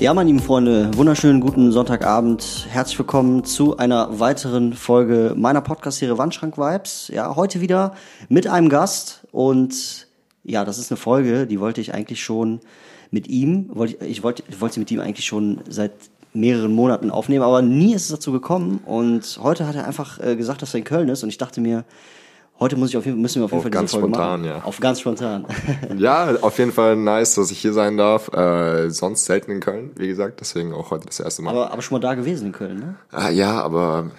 Ja, meine lieben Freunde, wunderschönen guten Sonntagabend. Herzlich willkommen zu einer weiteren Folge meiner Podcast-Serie Wandschrank Vibes. Ja, heute wieder mit einem Gast und ja, das ist eine Folge, die wollte ich eigentlich schon mit ihm, wollte ich, wollte, ich wollte sie mit ihm eigentlich schon seit mehreren Monaten aufnehmen, aber nie ist es dazu gekommen und heute hat er einfach äh, gesagt, dass er in Köln ist und ich dachte mir, heute muss ich auf jeden, müssen wir auf jeden Auf Fall ganz Folge spontan, machen. ja. Auf ganz spontan. Ja, auf jeden Fall nice, dass ich hier sein darf. Äh, sonst selten in Köln, wie gesagt, deswegen auch heute das erste Mal. aber, aber schon mal da gewesen in Köln, ne? ah, ja, aber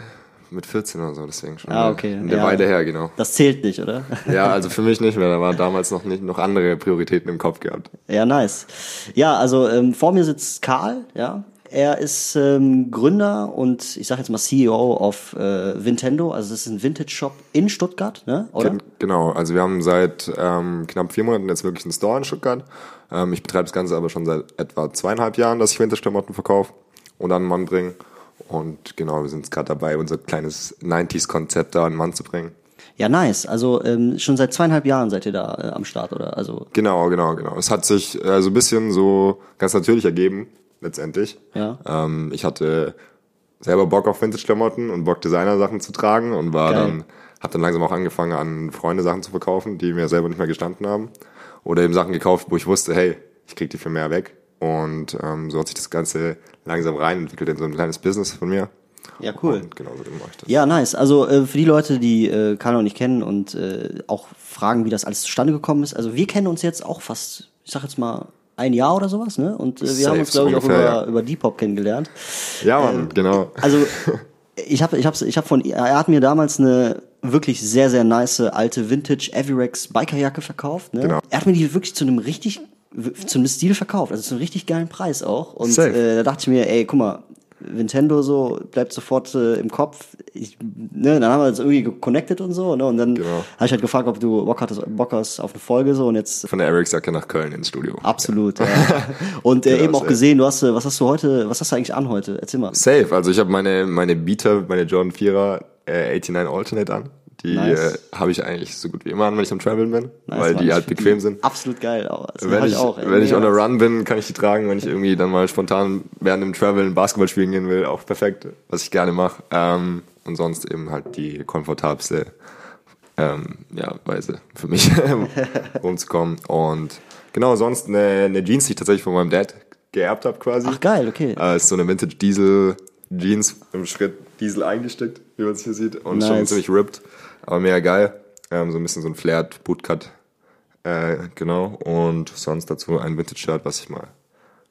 mit 14 oder so, deswegen schon. Ah, okay. Eine Ja. Weile her, genau. Das zählt nicht, oder? Ja, also für mich nicht mehr. Da waren damals noch nicht noch andere Prioritäten im Kopf gehabt. Ja, nice. Ja, also ähm, vor mir sitzt Karl, ja. Er ist ähm, Gründer und ich sage jetzt mal CEO auf äh, Nintendo. Also es ist ein Vintage-Shop in Stuttgart, ne? Oder? Gen- Genau, also wir haben seit ähm, knapp vier Monaten jetzt wirklich einen Store in Stuttgart. Ähm, ich betreibe das Ganze aber schon seit etwa zweieinhalb Jahren, dass ich Vintage-Klamotten verkaufe und an den Mann bringe. Und genau, wir sind jetzt gerade dabei, unser kleines 90s-Konzept da an den Mann zu bringen. Ja, nice. Also ähm, schon seit zweieinhalb Jahren seid ihr da äh, am Start, oder? Also Genau, genau, genau. Es hat sich äh, so ein bisschen so ganz natürlich ergeben, letztendlich. Ja. Ähm, ich hatte selber Bock auf Vintage-Klamotten und Bock, Designer-Sachen zu tragen und war Geil. dann, hab dann langsam auch angefangen, an Freunde Sachen zu verkaufen, die mir selber nicht mehr gestanden haben. Oder eben Sachen gekauft, wo ich wusste, hey, ich krieg die für mehr weg. Und ähm, so hat sich das Ganze langsam rein entwickelt in so ein kleines Business von mir. ja, cool. Und genau so mache ich das. Ja, nice. Also äh, für die Leute, die äh, Karl noch nicht kennen und äh, auch fragen, wie das alles zustande gekommen ist. Also wir kennen uns jetzt auch fast, ich sag jetzt mal, ein Jahr oder sowas, ne? Und äh, wir Safe, haben uns, glaube ich, auch über, ja. über Depop kennengelernt. Ja, Mann, genau. Also ich habe ich hab's, ich hab von er hat mir damals eine wirklich sehr sehr nice alte Vintage Avirex Bikerjacke verkauft, ne? Genau. Er hat mir die wirklich zu einem richtig zu einem Stil verkauft, also zu einem richtig geilen Preis auch und Safe. äh, da dachte ich mir, ey, guck mal, Nintendo so bleibt sofort äh, im Kopf. Ich, ne, dann haben wir uns irgendwie connected und so, ne? Und dann Genau. habe ich halt gefragt, ob du Bock hattest, Bock hast auf eine Folge so und jetzt Von der Eric-Jacke nach Köln ins Studio. absolut. Ja. Und äh, Genau, eben auch gesehen, du hast, äh, was hast du heute, was hast du eigentlich an heute? Erzähl mal. Safe, also ich habe meine, meine Beater, meine Jordan 4er äh, 89 Alternate an. Die Nice. äh, habe ich eigentlich so gut wie immer an, wenn ich am Traveln bin, Nice, weil Mann. die Ich halt bequem die sind. Absolut geil. auch. Also, Wenn hab ich, auch, ey. wenn ich on a run bin, kann ich die tragen. Wenn ich irgendwie dann mal spontan während dem Traveln Basketball spielen gehen will, auch perfekt, was ich gerne mache. Ähm, und sonst eben halt die komfortabelste ähm, ja, Weise für mich, rumzukommen. Und genau, sonst eine, eine Jeans, die ich tatsächlich von meinem Dad geerbt habe quasi. Ach geil, okay. Äh, ist so eine Vintage Diesel Jeans im Schritt Diesel eingesteckt, wie man es hier sieht. Und schon Nice. ziemlich ripped, aber mega geil. Ähm, so ein bisschen so ein Flared Bootcut. Äh, genau. Und sonst dazu ein Vintage-Shirt, was ich mal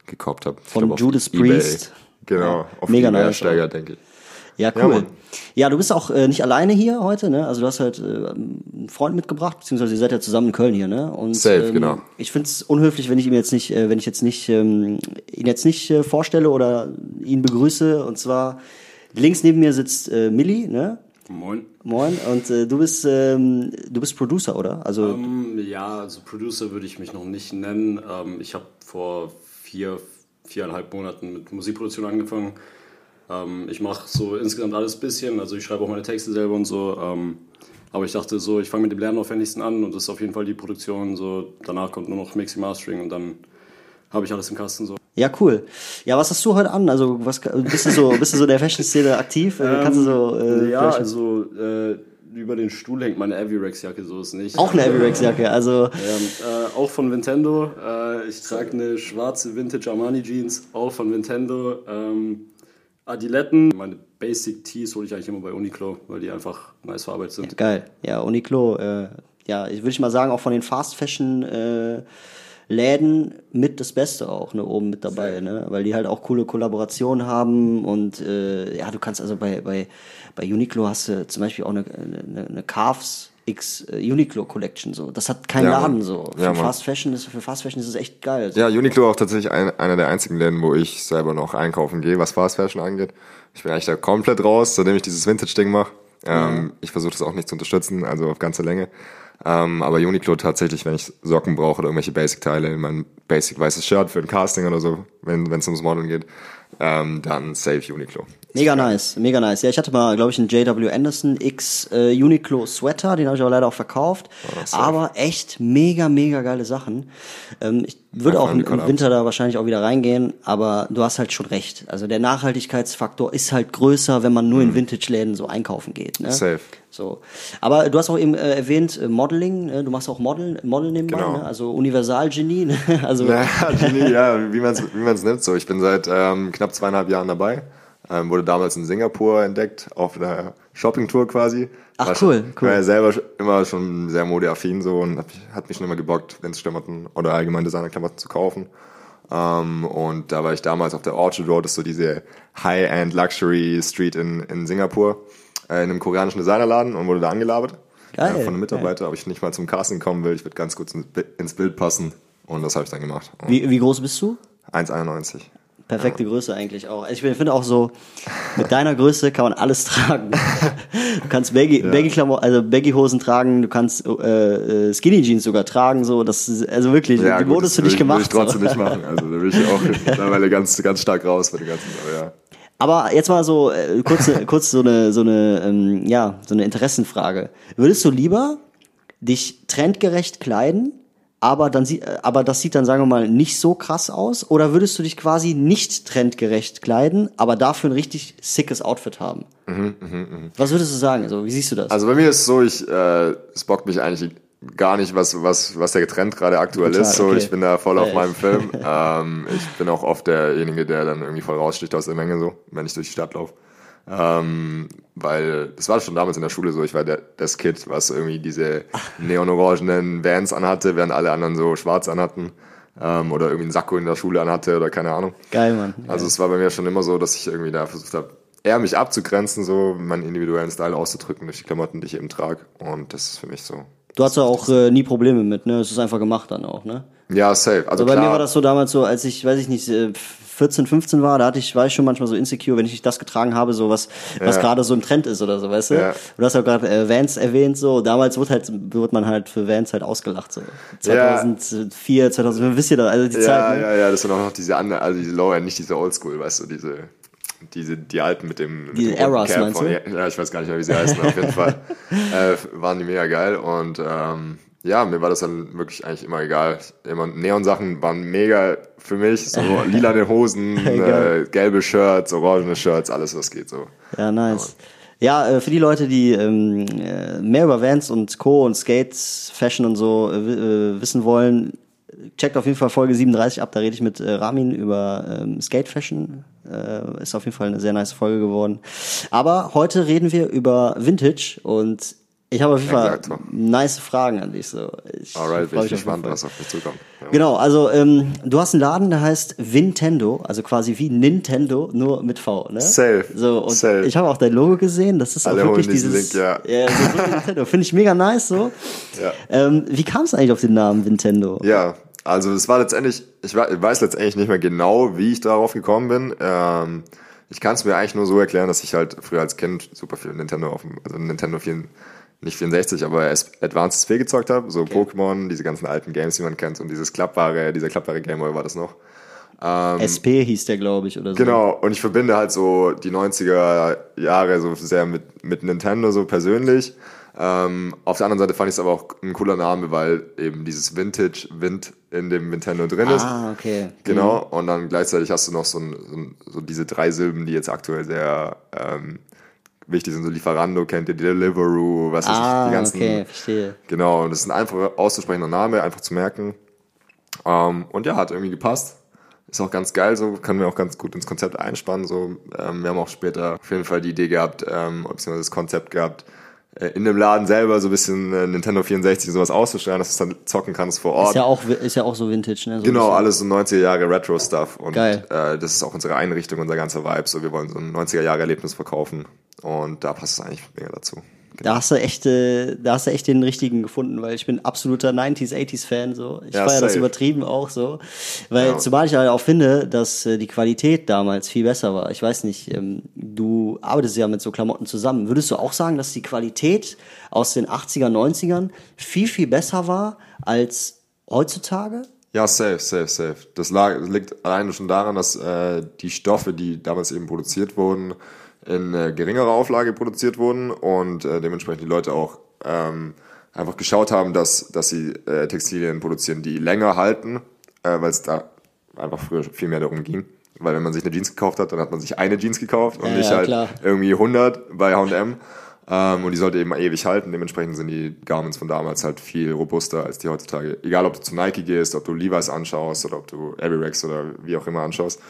gekauft habe. Von glaub, Judas eBay. Priest. Genau, Ja, auf mega nice Steiger, denke ich. Ja, Ja, cool. Mann. Ja, du bist auch äh, nicht alleine hier heute, ne? Also du hast halt äh, einen Freund mitgebracht, beziehungsweise ihr seid ja zusammen in Köln hier, ne? Und, Safe, ähm, genau. Ich find's unhöflich, wenn ich ihm jetzt nicht, äh, wenn ich jetzt nicht ähm, ihn jetzt nicht äh, vorstelle oder ihn begrüße. Und zwar links neben mir sitzt äh, Milli, ne? Moin. Moin. Und äh, du bist ähm, du bist Producer, oder? Also Ähm, ja, also Producer würde ich mich noch nicht nennen. Ähm, ich habe vor vier, viereinhalb Monaten mit Musikproduktion angefangen. Ähm, ich mache so insgesamt alles bisschen, also ich schreibe auch meine Texte selber und so. Ähm, aber ich dachte so, ich fange mit dem Lernen aufwendigsten an und das ist auf jeden Fall die Produktion. So danach kommt nur noch Mixing, Mastering und dann habe ich alles im Kasten so. Ja, cool. Ja, was hast du heute an? Also was bist du so bist du so in der Fashion-Szene aktiv? Äh, Kannst du so äh, ja, also äh, über den Stuhl hängt meine Avirex-Jacke, so ist nicht. auch eine Avirex-Jacke? Also Ähm, äh, auch von Nintendo. Äh, ich trage eine schwarze Vintage Armani Jeans, auch von Nintendo. Ähm, Adiletten. Meine Basic Tees hole ich eigentlich immer bei Uniqlo, weil die einfach nice verarbeitet sind. Geil. Ja, Uniqlo, äh, ja, ich würde ich mal sagen, auch von den Fast Fashion äh, Läden mit das Beste auch, ne, oben mit dabei, ne? Weil die halt auch coole Kollaborationen haben und äh, ja, du kannst also bei, bei, bei Uniqlo hast du zum Beispiel auch eine, eine, eine Calves X äh, Uniqlo Collection so. Das hat kein Ja, Laden Mann. so. Für Ja. Fast Fashion ist für Fast Fashion ist es echt geil. So. Ja, Uniqlo auch tatsächlich ein, einer der einzigen Läden, wo ich selber noch einkaufen gehe, was Fast Fashion angeht. Ich bin eigentlich da komplett raus, seitdem ich dieses Vintage-Ding mache. Ähm, Ich versuche das auch nicht zu unterstützen, also auf ganze Länge. Ähm, aber Uniqlo tatsächlich, wenn ich Socken brauche oder irgendwelche Basic-Teile, mein Basic weißes Shirt für ein Casting oder so, wenn es ums Modeln geht, ähm, dann safe Uniqlo. Mega nice, mega nice. Ja, ich hatte mal, glaube ich, einen JW Anderson X äh, Uniqlo Sweater, den habe ich aber leider auch verkauft. safe. aber echt mega, mega geile Sachen. Ähm, ich würde Ja, auch im, im. Winter da wahrscheinlich auch wieder reingehen, aber du hast halt schon recht. Also der Nachhaltigkeitsfaktor ist halt größer, wenn man nur in Vintage-Läden so einkaufen geht. Ne? Mhm. Safe. So. Aber du hast auch eben äh, erwähnt, äh, Modeling, ne? du machst auch Model, Model nebenbei, Genau. ne? also Universalgenie. Ne? Also Ja, Genie, ja, wie man es wie man's nimmt. So, ich bin seit ähm, knapp zweieinhalb Jahren dabei. Ähm, wurde damals in Singapur entdeckt, auf einer Shoppingtour quasi. Ach, War cool, schon, cool. War ja selber immer schon sehr modeaffin so und hat, mich- hat mich schon immer gebockt, Vintage-Klamotten oder allgemein Designer-Klamotten zu kaufen. Ähm, und da war ich damals auf der Orchard Road, das ist so diese High-End Luxury Street in, in Singapur, in einem koreanischen Designerladen und wurde da angelabert. Geil, von einem Mitarbeiter, ob ich nicht mal zum Casting kommen will. Ich würde ganz kurz ins Bi- ins Bild passen. Und das habe ich dann gemacht. Und wie, wie groß bist du? 1,91. Perfekte Größe eigentlich auch. Also ich finde auch so, mit deiner Größe kann man alles tragen. Du kannst Baggy, Baggy Klamotten, also Baggy Hosen tragen, du kannst äh, äh, Skinny Jeans sogar tragen, so, das ist, also wirklich, die gut, Mode ist für dich ich- Will ich gemacht. trotzdem so. nicht machen. Also da will ich auch mittlerweile ganz, ganz stark raus bei den ganzen, aber ja. Aber jetzt mal so, äh, kurz, kurz so eine, so eine, ähm, ja, so eine Interessenfrage. Würdest du lieber dich trendgerecht kleiden, aber dann sieht, äh, aber das sieht dann, sagen wir mal, nicht so krass aus? Oder würdest du dich quasi nicht trendgerecht kleiden, aber dafür ein richtig sickes Outfit haben? Was würdest du sagen? Also, wie siehst du das? Mhm, Also bei mir ist es so, ich, äh, es bockt mich eigentlich gar nicht, was, was, was der Trend gerade aktuell Total, ist. So, okay. ich bin da voll auf Ja, meinem Film. ähm, ich bin auch oft derjenige, der dann irgendwie voll raussticht aus der Menge, so, wenn ich durch die Stadt laufe. Ähm, weil das war schon damals in der Schule so, ich war der, das Kid, was irgendwie diese neon-orangenen Vans anhatte, während alle anderen so schwarz anhatten. Ähm, oder irgendwie einen Sakko in der Schule anhatte oder keine Ahnung. Geil, Mann. Also es war bei mir schon immer so, dass ich irgendwie da versucht habe, eher mich abzugrenzen, so meinen individuellen Style auszudrücken durch die Klamotten, die ich eben trage. Und das ist für mich so. Du hast ja auch äh, nie Probleme mit, ne? Es ist einfach gemacht dann auch, ne? Ja, safe. Also Also bei klar, mir war das so damals so, als ich, weiß ich nicht, äh, 14, 15 war, da hatte ich, war ich schon manchmal so insecure, wenn ich nicht das getragen habe, so was, was Ja. gerade so im Trend ist oder so, weißt du? Ja. Du hast ja gerade äh, Vans erwähnt, so, damals wurde halt, wurde man halt für Vans halt ausgelacht, so. Ja. 2004, 2005, wisst ihr das, also die ja, Zeit, ne? ja, ja, das sind auch noch diese anderen, also diese Lower, nicht diese Oldschool, weißt du, diese, diese, die alten mit dem, mit Die dem Eras, Cap meinst von- du? Ja, ich weiß gar nicht mehr, wie sie heißen, auf jeden Fall. Äh, waren die mega geil und, ähm, ja, mir war das dann wirklich eigentlich immer egal. Immer Neon-Sachen waren mega für mich. So lilane Hosen, Geil. äh, gelbe Shirts, orangene Shirts, alles was geht so. Ja, nice. Ja, äh, für die Leute, die ähm, äh, mehr über Vans und Co. und Skates, Fashion und so äh, äh, wissen wollen, checkt auf jeden Fall Folge 37 ab. Da rede ich mit äh, Ramin über ähm, Skate Fashion. Äh, ist auf jeden Fall eine sehr nice Folge geworden. Aber heute reden wir über Vintage und ich habe auf jeden Fall nice Fragen an dich. So. Ich Alright, bin ich gespannt, was auf mich zukommt. Ja. Genau, also ähm, du hast einen Laden, der heißt Vintendo, also quasi wie Nintendo, nur mit V, ne? Safe, So, und safe. ich habe auch dein Logo gesehen, das ist Alle auch wirklich dieses... Link, ja. ja so, so Nintendo, finde ich mega nice so. Ja. Ähm, wie kam es eigentlich auf den Namen Nintendo? Ja, also es war letztendlich, ich weiß letztendlich nicht mehr genau, wie ich darauf gekommen bin. Ähm, ich kann es mir eigentlich nur so erklären, dass ich halt früher als Kind super viel Nintendo auf dem, also Nintendo 4, nicht 64, aber Advanced SP gezockt habe, so Pokémon, diese ganzen alten Games, die man kennt und dieses klappbare, dieser klappbare Gameboy war das noch. SP hieß der, glaube ich, oder so. Genau, und ich verbinde halt so die 90er Jahre so sehr mit, mit Nintendo so persönlich. Ähm, auf der anderen Seite fand ich es aber auch ein cooler Name, weil eben dieses Vintage Wind in dem Nintendo drin ist. Ah, okay. Genau, und dann gleichzeitig hast du noch so, ein, so, ein, so diese drei Silben, die jetzt aktuell sehr ähm, wichtig sind, so Lieferando kennt ihr, Deliveroo, was weiß ich, Ah, die ganzen. okay, verstehe. Genau, und das ist ein einfach auszusprechender Name, einfach zu merken. Ähm, und ja, hat irgendwie gepasst. Ist auch ganz geil, so kann mir auch ganz gut ins Konzept einspannen. So, ähm, wir haben auch später auf jeden Fall die Idee gehabt, ähm, beziehungsweise das Konzept gehabt, in dem Laden selber so ein bisschen äh, Nintendo 64 sowas auszustellen, dass du es dann zocken kannst vor Ort. Ist ja auch, ist ja auch so Vintage, ne? So Genau, alles so 90er Jahre Retro-Stuff. Und Geil. Äh, das ist auch unsere Einrichtung, unser ganzer Vibe. So, wir wollen so ein 90er Jahre Erlebnis verkaufen. Und da passt es eigentlich mega dazu. Da hast du echt, da hast du echt den richtigen gefunden, weil ich bin absoluter 90s, 80s Fan, so. Ich Ja, feiere das übertrieben auch so. Weil Ja. zumal ich halt auch finde, dass äh, die Qualität damals viel besser war. Ich weiß nicht, ähm, du arbeitest ja mit so Klamotten zusammen. Würdest du auch sagen, dass die Qualität aus den 80er, 90ern viel, viel besser war als heutzutage? Ja, safe, safe, safe. Das lag, liegt alleine schon daran, dass äh, die Stoffe, die damals eben produziert wurden, in äh, geringerer Auflage produziert wurden und äh, dementsprechend die Leute auch ähm, einfach geschaut haben, dass, dass sie äh, Textilien produzieren, die länger halten, äh, weil es da einfach früher viel mehr darum ging. Weil wenn man sich eine Jeans gekauft hat, dann hat man sich eine Jeans gekauft und Ja, nicht ja, halt klar. irgendwie 100 bei H&M. Ähm, und die sollte eben ewig halten. Dementsprechend sind die Garments von damals halt viel robuster als die heutzutage. Egal, ob du zu Nike gehst, ob du Levi's anschaust oder ob du Avirex oder wie auch immer anschaust.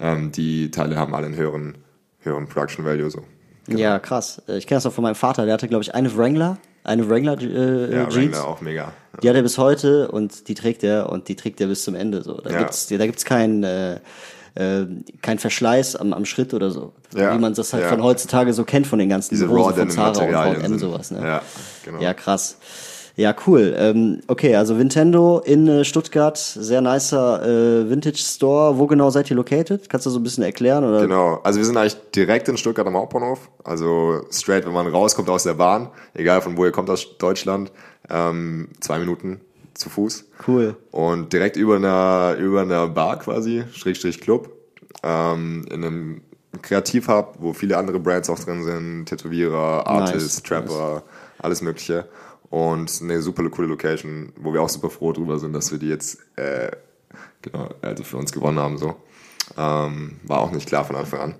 Ähm, die Teile haben alle einen höheren, höheren Production Value so. Ja, krass. Äh, Ich kenne das auch von meinem Vater. Der hatte, glaube ich, eine Wrangler, eine Wrangler äh, Ja, Jeans. Wrangler auch mega. Die hat er bis heute und die trägt er und die trägt er bis zum Ende. So, da Ja. gibt's, da gibt's keinen äh, äh, kein Verschleiß am, am Schritt oder so, Ja, wie man das halt von heutzutage so kennt von den ganzen Diese Hosen Raw von Zara und Materialien H&M sowas. Ne? Ja, genau. Ja, krass. Ja, cool. Ähm, okay, also Nintendo in äh, Stuttgart, sehr nicer äh, Vintage Store. Wo genau seid ihr located? Kannst du so ein bisschen erklären? Oder? Genau, also wir sind eigentlich direkt in Stuttgart am Hauptbahnhof. Also straight, wenn man rauskommt aus der Bahn, egal von wo ihr kommt aus Deutschland, ähm, zwei Minuten zu Fuß. Cool. Und direkt über einer, über einer Bar quasi, Schrägstrich Club, ähm, in einem Kreativhub, wo viele andere Brands auch drin sind, Tätowierer, Artists, Nice, Trapper, alles mögliche. Und eine super coole Location, wo wir auch super froh drüber sind, dass wir die jetzt äh, genau, also für uns gewonnen haben. So. Ähm, war auch nicht klar von Anfang an.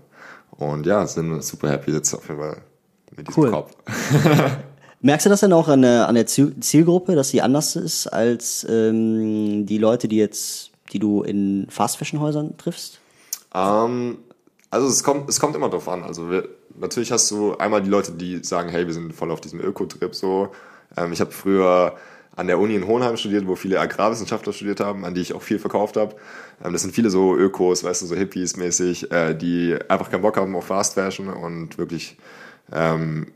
Und ja, sind super happy jetzt auf jeden Fall mit diesem Cool. Kopf. Merkst du das denn auch an der, an der Ziel- Zielgruppe, dass sie anders ist als ähm, die Leute, die jetzt, die du in Fast Fashion Häusern triffst? Ähm, also es kommt, es kommt immer drauf an. Also wir, natürlich hast du einmal die Leute, die sagen, hey, wir sind voll auf diesem Öko-Trip so. Ähm, ich habe früher an der Uni in Hohenheim studiert, wo viele Agrarwissenschaftler studiert haben, an die ich auch viel verkauft habe. Ähm, das sind viele so Ökos, weißt du, so Hippies mäßig, äh, die einfach keinen Bock haben auf Fast Fashion und wirklich ähm,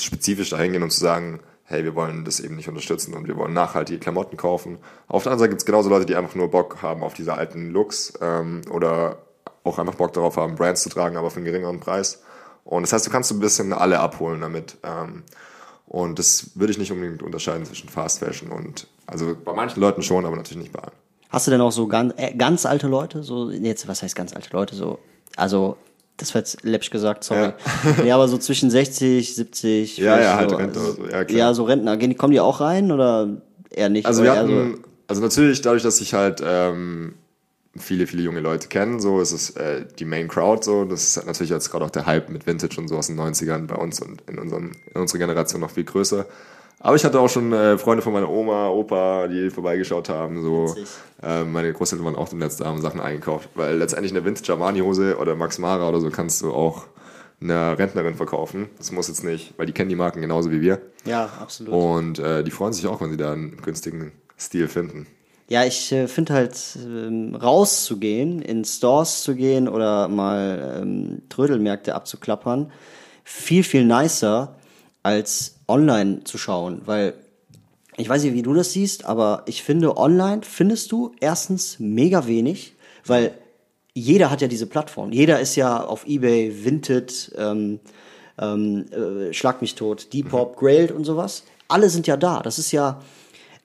spezifisch dahin gehen und zu sagen, hey, wir wollen das eben nicht unterstützen und wir wollen nachhaltige Klamotten kaufen. Auf der anderen Seite gibt es genauso Leute, die einfach nur Bock haben auf diese alten Looks ähm, oder auch einfach Bock darauf haben, Brands zu tragen, aber für einen geringeren Preis. Und das heißt, du kannst so ein bisschen alle abholen damit. Ähm, und das würde ich nicht unbedingt unterscheiden zwischen Fast Fashion und, also bei manchen Leuten schon, aber natürlich nicht bei allen. Hast du denn auch so ganz, äh, ganz alte Leute? So, jetzt, was heißt ganz alte Leute? So, also, das war jetzt läppisch gesagt, sorry. Ja, aber so zwischen 60, 70. Ja, ja, halt so, Rentner so, ja, klar. ja, so Rentner. Kommen die auch rein oder eher nicht? Also wir eher hatten, also natürlich dadurch, dass ich halt ähm, viele, viele junge Leute kenne, so ist es äh, die Main Crowd so. Das ist natürlich jetzt gerade auch der Hype mit Vintage und so aus den 90ern bei uns und in, unserem, in unserer Generation noch viel größer. Aber ich hatte auch schon äh, Freunde von meiner Oma, Opa, die vorbeigeschaut haben. So. Äh, meine Großeltern waren auch im letzten haben Sachen eingekauft. Weil letztendlich eine Vintage Armani-Hose oder Max Mara oder so kannst du auch einer Rentnerin verkaufen. Das muss jetzt nicht, weil die kennen die Marken genauso wie wir. ja, absolut. Und äh, die freuen sich auch, wenn sie da einen günstigen Stil finden. Ja, ich äh, finde halt, ähm, rauszugehen, in Stores zu gehen oder mal ähm, Trödelmärkte abzuklappern, viel, viel nicer, als online zu schauen. Weil, ich weiß nicht, wie du das siehst, aber ich finde, online findest du erstens mega wenig, weil jeder hat ja diese Plattform. Jeder ist ja auf Ebay, Vinted, ähm, ähm, äh, Schlag mich tot, Depop, Grailed und sowas. Alle sind ja da. Das ist ja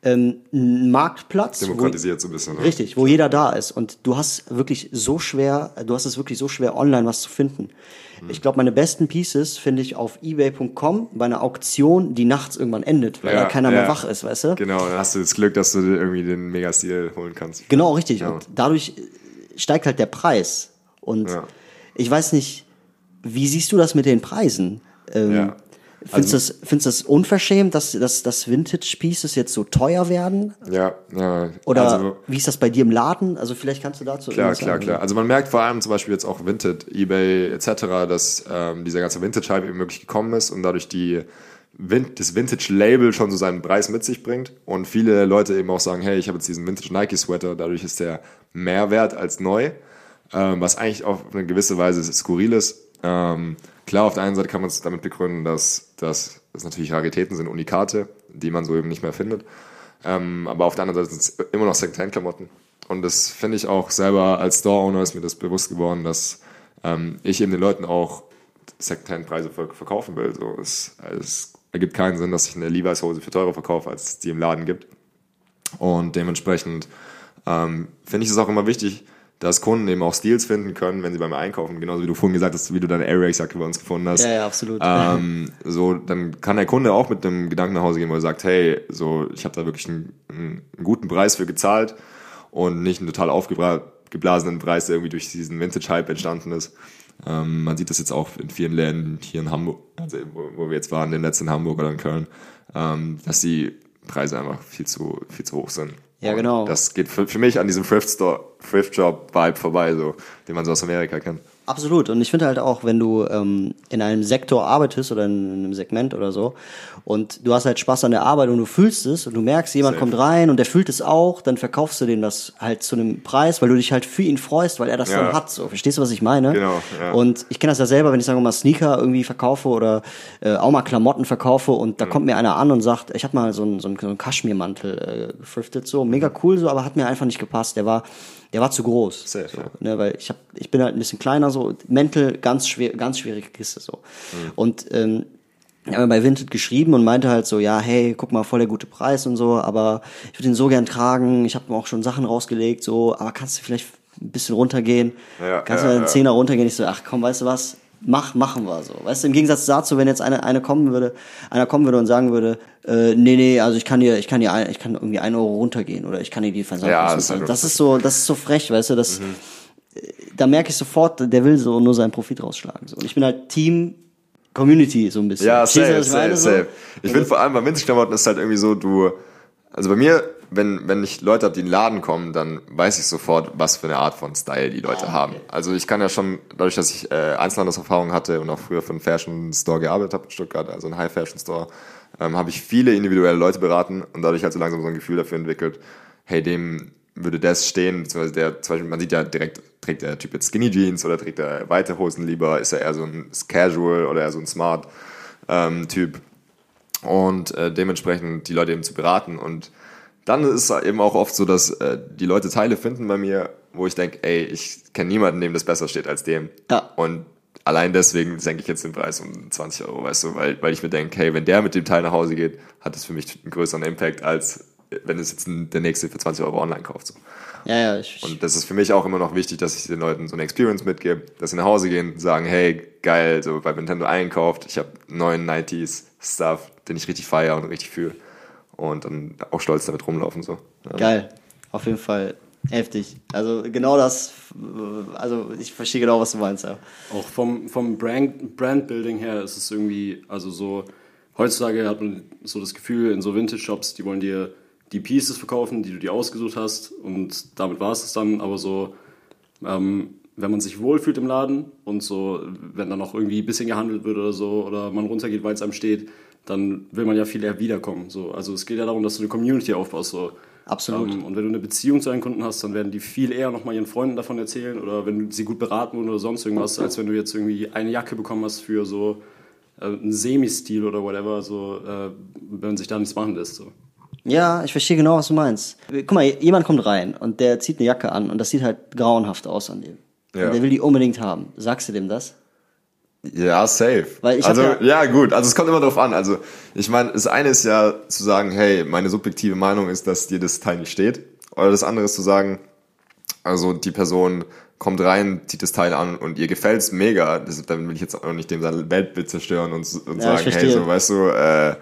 ähm, ein Marktplatz. wo- Demokratisiert so ein bisschen. Ne? Richtig, wo jeder da ist. Und du hast wirklich so schwer, du hast es wirklich so schwer, online was zu finden. Hm. Ich glaube, meine besten Pieces finde ich auf ebay.com bei einer Auktion, die nachts irgendwann endet, weil Ja, da keiner mehr ja. wach ist, weißt du? Genau, dann hast du das Glück, dass du dir irgendwie den Megastil holen kannst. Genau, richtig. Ja. Und dadurch steigt halt der Preis. Und ich weiß nicht, wie siehst du das mit den Preisen? Ähm, Ja. Findest du Also- das, findest das unverschämt, dass, dass, dass Vintage-Pieces jetzt so teuer werden? Ja, ja. Oder also, wie ist das bei dir im Laden? Also vielleicht kannst du dazu klar, klar, klar. Also man merkt vor allem zum Beispiel jetzt auch Vinted, Ebay etc., dass ähm, dieser ganze Vintage-Hype eben wirklich gekommen ist und dadurch die das Vintage-Label schon so seinen Preis mit sich bringt und viele Leute eben auch sagen, hey, ich habe jetzt diesen Vintage-Nike-Sweater, dadurch ist der mehr wert als neu, ähm, was eigentlich auf eine gewisse Weise skurril ist. Ähm, klar, auf der einen Seite kann man es damit begründen, dass, dass das natürlich Raritäten sind, Unikate, die man so eben nicht mehr findet. Ähm, aber auf der anderen Seite sind es immer noch Secondhand-Klamotten. Und das finde ich auch selber als Store-Owner ist mir das bewusst geworden, dass ähm, ich eben den Leuten auch Secondhand-Preise verkaufen will. So, es, es ergibt keinen Sinn, dass ich eine Levi's-Hose für teurer verkaufe, als es die im Laden gibt. Und dementsprechend ähm, finde ich es auch immer wichtig, dass Kunden eben auch Steals finden können, wenn sie beim Einkaufen, genauso wie du vorhin gesagt hast, wie du deine Air Jacke bei uns gefunden hast. Ja, ja, absolut. Ähm, so, dann kann der Kunde auch mit dem Gedanken nach Hause gehen, wo er sagt, hey, so, ich habe da wirklich einen, einen, guten Preis für gezahlt und nicht einen total aufgeblasenen Preis, der irgendwie durch diesen Vintage-Hype entstanden ist. Ähm, man sieht das jetzt auch in vielen Läden hier in Hamburg, also wo, wo wir jetzt waren, den letzten in Hamburg oder in Köln, ähm, dass die Preise einfach viel zu, viel zu hoch sind. Ja, genau. Und das geht für, für mich an diesem Thrift Store, Thrift Shop Vibe vorbei, so, den man so aus Amerika kennt. Absolut. Und ich finde halt auch, wenn du ähm, in einem Sektor arbeitest oder in einem Segment oder so und du hast halt Spaß an der Arbeit und du fühlst es und du merkst, jemand Safe. kommt rein und der fühlt es auch, dann verkaufst du dem das halt zu einem Preis, weil du dich halt für ihn freust, weil er das Ja. dann hat. So, verstehst du, was ich meine? Genau, ja. Und ich kenne das ja selber, wenn ich sagen wir mal Sneaker irgendwie verkaufe oder äh, auch mal Klamotten verkaufe und Mhm. da kommt mir einer an und sagt, ich habe mal so einen, so einen, so einen Kaschmirmantel äh, gefriftet, so mega cool so, aber hat mir einfach nicht gepasst. Der war, der war zu groß. Safe, so, ja. ne, weil ich hab, ich bin halt ein bisschen kleiner so, Mäntel ganz schwer, ganz schwierige Kiste so. Und ähm, er hat mir bei Vinted geschrieben und meinte halt so, ja, hey, guck mal, voll der gute Preis und so, aber ich würde ihn so gern tragen. Ich habe mir auch schon Sachen rausgelegt, so, aber kannst du vielleicht ein bisschen runtergehen? Ja, kannst ja, du einen ja. Zehner runtergehen? Ich so, ach komm, weißt du was? Mach, machen wir so. Weißt du, im Gegensatz dazu, wenn jetzt eine, eine kommen würde, einer kommen würde und sagen würde, äh, nee, nee, also ich kann dir, ich kann dir, ein, ich kann irgendwie ein Euro runtergehen oder ich kann dir die Versand. Ja, das ist das, halt das ist so, das ist so frech, weißt du, das, Mhm. Da merke ich sofort, der will so nur seinen Profit rausschlagen. So. Und ich bin halt Team Community so ein bisschen. Ja, safe, safe, meine, so? safe. Ich finde vor allem bei Vintage-Klamotten ist halt irgendwie so, du, also bei mir, wenn, wenn ich Leute habe, die in den Laden kommen, dann weiß ich sofort, was für eine Art von Style die Leute haben. Also ich kann ja schon, dadurch, dass ich äh, Einzelhandelserfahrung hatte und auch früher für einen Fashion Store gearbeitet habe in Stuttgart, also einen High Fashion Store, ähm, habe ich viele individuelle Leute beraten und dadurch halt so langsam so ein Gefühl dafür entwickelt, hey, dem würde das stehen, beziehungsweise der, zum Beispiel, man sieht ja direkt, trägt der Typ jetzt Skinny Jeans oder trägt er weite Hosen lieber, ist er eher so ein Casual oder eher so ein Smart ähm, Typ und äh, dementsprechend die Leute eben zu beraten und dann ist es eben auch oft so, dass äh, die Leute Teile finden bei mir, wo ich denke, ey, ich kenne niemanden, dem das besser steht als dem. Ja. Und allein deswegen senke ich jetzt den Preis um 20 Euro, weißt du, weil, weil ich mir denke, hey, wenn der mit dem Teil nach Hause geht, hat das für mich einen größeren Impact, als wenn es jetzt der nächste für 20 Euro online kauft. So. Ja, ja, ich, Und das ist für mich auch immer noch wichtig, dass ich den Leuten so eine Experience mitgebe, dass sie nach Hause gehen, sagen, hey, geil, so bei Nintendo einkauft, ich habe neuen 90s Stuff, den ich richtig feiere und richtig fühle. Und dann auch stolz damit rumlaufen. So. Ja. geil. Auf jeden Fall heftig. Also genau das, also ich verstehe genau, was du meinst, ja. Auch vom, vom Brand, Brandbuilding her ist es irgendwie, also so, heutzutage hat man so das Gefühl, in so Vintage-Shops, die wollen dir die Pieces verkaufen, die du dir ausgesucht hast und damit war es es dann, aber so, ähm, wenn man sich wohlfühlt im Laden und so, wenn dann noch irgendwie ein bisschen gehandelt wird oder so oder man runtergeht, weil es einem steht, dann will man ja viel eher wiederkommen. So. Also es geht ja darum, dass du eine Community aufbaust. So. Absolut. Ähm, und wenn du eine Beziehung zu deinen Kunden hast, dann werden die viel eher nochmal ihren Freunden davon erzählen oder wenn du sie gut beraten wurden oder sonst irgendwas, als wenn du jetzt irgendwie eine Jacke bekommen hast für so äh, einen Semi-Stil oder whatever, so, äh, wenn sich da nichts machen lässt. So. Ja, ich verstehe genau, was du meinst. Guck mal, jemand kommt rein und der zieht eine Jacke an und das sieht halt grauenhaft aus an dem. Ja. Und der will die unbedingt haben. Sagst du dem das? Ja, safe. Weil ich also, ja- ja, gut. Also, es kommt immer drauf an. Also, ich meine, das eine ist ja zu sagen, hey, meine subjektive Meinung ist, dass dir das Teil nicht steht. Oder das andere ist zu sagen, also, die Person kommt rein, zieht das Teil an und ihr gefällt's mega. Das, dann will ich jetzt auch nicht dem sein Weltbild zerstören und, und Ja, sagen, hey, so, weißt du, äh,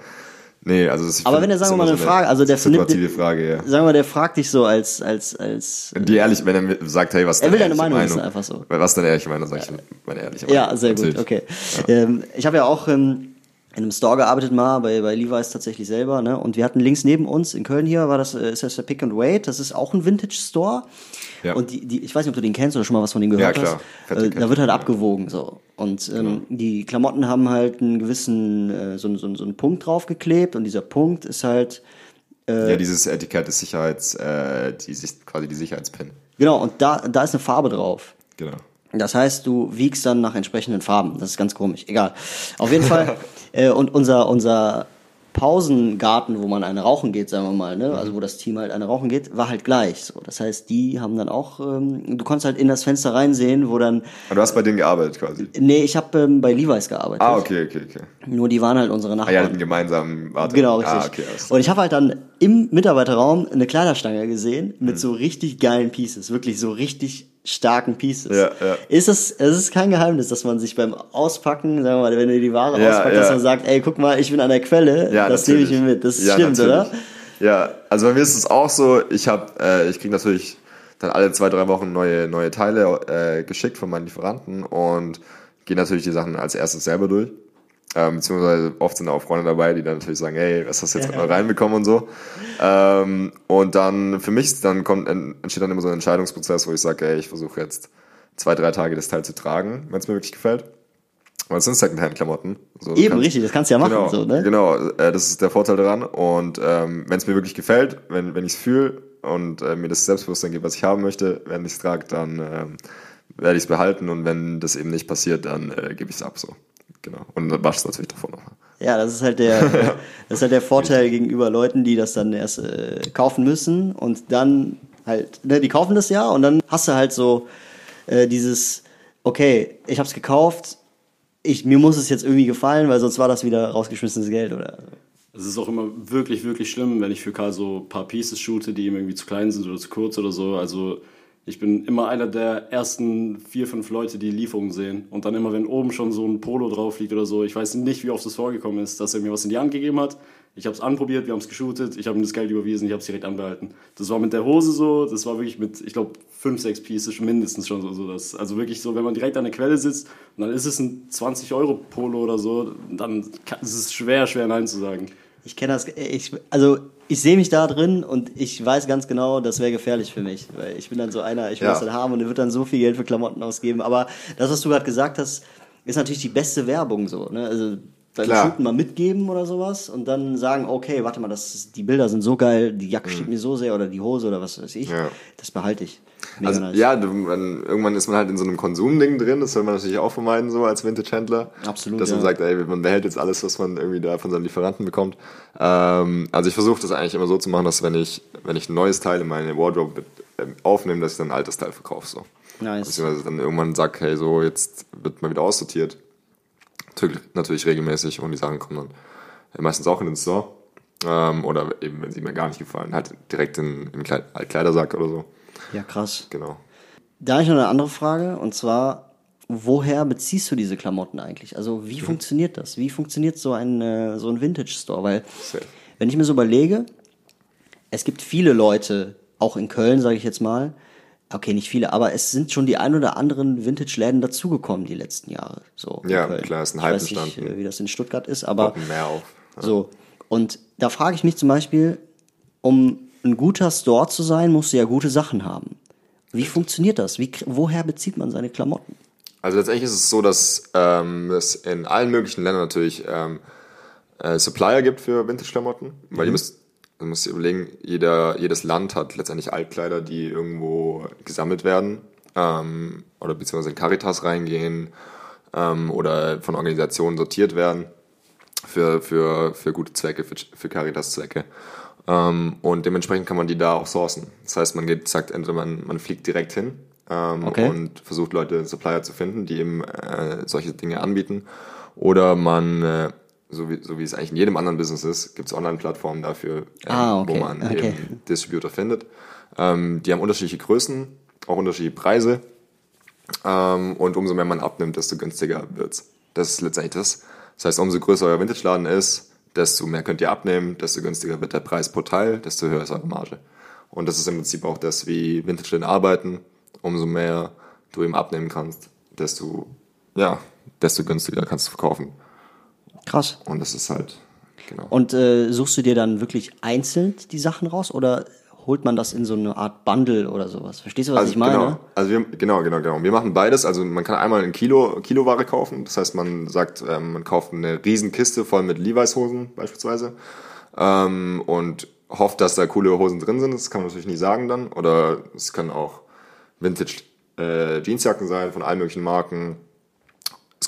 nee, also, das, Aber wenn er, sagen wir mal, eine Frage, also der vernimmt- situative Frage, ja. Sagen wir, der fragt dich so als, als, als, Die ehrlich, wenn er sagt, hey, was ist Er will deine ehrliche Meinung wissen, einfach so. Was ist deine ehrliche Meinung, sag ich meine ehrliche Meinung. Ja, sehr gut, Natürlich. okay. Ähm, ich habe ja auch ähm, in einem Store gearbeitet mal, bei, bei Levi's tatsächlich selber, ne? Und wir hatten links neben uns in Köln hier, war das, äh, ist das der Pick and Wait, das ist auch ein Vintage-Store. Ja. Und die, die, ich weiß nicht, ob du den kennst oder schon mal was von dem gehört Ja, klar. hast. Fette Äh, da wird halt ja. abgewogen so. Und ähm, die Klamotten haben halt einen gewissen, äh, so, so, so einen Punkt draufgeklebt und dieser Punkt ist halt Ja, dieses Etikett ist Sicherheits, äh, die, Sich- quasi die Sicherheitspin. Genau, und da, da ist eine Farbe drauf. Genau. Das heißt, du wiegst dann nach entsprechenden Farben. Das ist ganz komisch. Egal. Auf jeden Fall. äh, und unser, unser Pausengarten, wo man eine rauchen geht, sagen wir mal, Mhm. ne? also wo das Team halt eine rauchen geht, war halt gleich. So. Das heißt, die haben dann auch, ähm, du konntest halt in das Fenster reinsehen, wo dann, Aber du hast bei denen gearbeitet quasi. nee, ich habe ähm, bei Levi's gearbeitet. Ah, okay, okay, okay. Nur die waren halt unsere Ah, Nachbarn. ja, einen gemeinsamen Warte. Genau, richtig. Ah, okay, klar. und ich habe halt dann im Mitarbeiterraum eine Kleiderstange gesehen Mhm. mit so richtig geilen Pieces, wirklich so richtig starken Pieces. Ja, ja. Ist es, es ist kein Geheimnis, dass man sich beim Auspacken, sagen wir mal, wenn du die Ware Ja, auspackt, dass man sagt, ey, guck mal, ich bin an der Quelle, das nehme ich mir mit. Das stimmt, natürlich. oder? Ja, also bei mir ist es auch so, ich habe, äh, ich kriege natürlich dann alle zwei, drei Wochen neue, neue Teile äh, geschickt von meinen Lieferanten und gehe natürlich die Sachen als erstes selber durch. Ähm, beziehungsweise oft sind auch Freunde dabei, die dann natürlich sagen, hey, was hast du jetzt neu reinbekommen und so. Ähm, und dann für mich dann kommt, entsteht dann immer so ein Entscheidungsprozess, wo ich sage, ey, ich versuche jetzt zwei, drei Tage das Teil zu tragen, wenn es mir wirklich gefällt. Weil es sind Secondhand-Klamotten. So, Eben, kannst- richtig, das kannst du ja machen, Genau, so, ne? genau äh, das ist der Vorteil daran. Und ähm, wenn es mir wirklich gefällt, wenn, wenn ich es fühle und äh, mir das Selbstbewusstsein gibt, was ich haben möchte, wenn ich es trage, dann ähm, werde ich es behalten. Und wenn das eben nicht passiert, dann äh, gebe ich es ab. So. Genau. Und dann wasche es natürlich davon noch. Ja, das ist halt der, das ist halt der Vorteil gegenüber Leuten, die das dann erst äh, kaufen müssen und dann halt, ne, die kaufen das ja und dann hast du halt so äh, dieses, okay, ich hab's gekauft, ich, mir muss es jetzt irgendwie gefallen, weil sonst war das wieder rausgeschmissenes Geld oder. Es ist auch immer wirklich, wirklich schlimm, wenn ich für Karl so ein paar Pieces shoote, die ihm irgendwie zu klein sind oder zu kurz oder so. Also ich bin immer einer der ersten vier, fünf Leute, die Lieferungen sehen. Und dann immer, wenn oben schon so ein Polo drauf liegt oder so, ich weiß nicht, wie oft es vorgekommen ist, dass er mir was in die Hand gegeben hat. Ich habe es anprobiert, wir haben es geshootet, ich habe ihm das Geld überwiesen, ich habe es direkt anbehalten. Das war mit der Hose so, das war wirklich mit, ich glaube, fünf, sechs Pieces mindestens schon so. so das, also wirklich so, wenn man direkt an der Quelle sitzt und dann ist es ein 20-Euro-Polo oder so, dann ist es schwer, schwer Nein zu sagen. Ich kenne das, ich, also ich sehe mich da drin und ich weiß ganz genau, das wäre gefährlich für mich, weil ich bin dann so einer, ich will Ja. das dann haben und er wird dann so viel Geld für Klamotten ausgeben. Aber das, was du gerade gesagt hast, ist natürlich die beste Werbung so. Ne? Also beim Klar. Shooten mal mitgeben oder sowas und dann sagen, okay, warte mal, das ist, die Bilder sind so geil, die Jacke steht mir so sehr oder die Hose oder was weiß ich, Mhm. Ja. das behalte ich. Mega Also nice. ja, man, irgendwann ist man halt in so einem Konsumding drin, das soll man natürlich auch vermeiden, so als Vintage-Händler. Absolut, Dass man ja. sagt, ey, man behält jetzt alles, was man irgendwie da von seinen Lieferanten bekommt. Ähm, also ich versuche das eigentlich immer so zu machen, dass wenn ich, wenn ich ein neues Teil in meine Wardrobe mit, ähm, aufnehme, dass ich dann ein altes Teil verkaufe. So. Nice. Beziehungsweise dann irgendwann sag, hey, so, jetzt wird mal wieder aussortiert. Natürlich- Natürlich regelmäßig und die Sachen kommen dann äh, meistens auch in den Store. Ähm, oder eben, wenn sie mir gar nicht gefallen, halt direkt in, in Kleid Kleidersack oder so. Ja, krass. Genau. Da habe ich noch eine andere Frage und zwar, woher beziehst du diese Klamotten eigentlich? Also wie funktioniert das? Wie funktioniert so ein, äh, so ein Vintage-Store? Weil, Safe. wenn ich mir so überlege, es gibt viele Leute, auch in Köln, sage ich jetzt mal, okay, nicht viele, aber es sind schon die ein oder anderen Vintage-Läden dazugekommen die letzten Jahre. So Ja, klar, ist ein ich Hype weiß nicht, entstanden. äh, wie das in Stuttgart ist, aber mehr auf. Ja. so. Und da frage ich mich zum Beispiel, um ein guter Store zu sein, musst du ja gute Sachen haben. Wie funktioniert das? Wie, woher bezieht man seine Klamotten? Also letztendlich ist es so, dass ähm, es in allen möglichen Ländern natürlich ähm, äh, Supplier gibt für Vintage-Klamotten, weil ihr müsst, ihr müsst überlegen, jeder, jedes Land hat letztendlich Altkleider, die irgendwo gesammelt werden ähm, oder beziehungsweise in Caritas reingehen ähm, oder von Organisationen sortiert werden für, für, für gute Zwecke, für, für Caritas-Zwecke. Ähm, und dementsprechend kann man die da auch sourcen. Das heißt, man geht, sagt entweder man, man fliegt direkt hin ähm, Okay. und versucht Leute, Supplier zu finden, die eben äh, solche Dinge anbieten. Oder man, äh, so, wie, so wie es eigentlich in jedem anderen Business ist, gibt es Online-Plattformen dafür, ähm, Ah, okay. wo man Okay. Distributor findet. Ähm, die haben unterschiedliche Größen, auch unterschiedliche Preise. Ähm, und umso mehr man abnimmt, desto günstiger wird's. Das ist letztendlich das. Das heißt, umso größer euer Vintage-Laden ist, desto mehr könnt ihr abnehmen, desto günstiger wird der Preis pro Teil, desto höher ist eure Marge. Und das ist im Prinzip auch das, wie Vintage-Läden arbeiten. Umso mehr du ihm abnehmen kannst, desto, ja, desto günstiger kannst du verkaufen. Krass. Und das ist halt, genau. Und äh, suchst du dir dann wirklich einzeln die Sachen raus oder holt man das in so eine Art Bundle oder sowas? Verstehst du, was Also ich meine? Genau, also wir, genau, genau, genau. Wir machen beides. Also man kann einmal ein Kilo Kiloware kaufen. Das heißt, man sagt, ähm, man kauft eine Riesenkiste voll mit Levi's-Hosen beispielsweise ähm, und hofft, dass da coole Hosen drin sind. Das kann man natürlich nicht sagen dann. Oder es kann auch Vintage äh, Jeansjacken sein von allen möglichen Marken.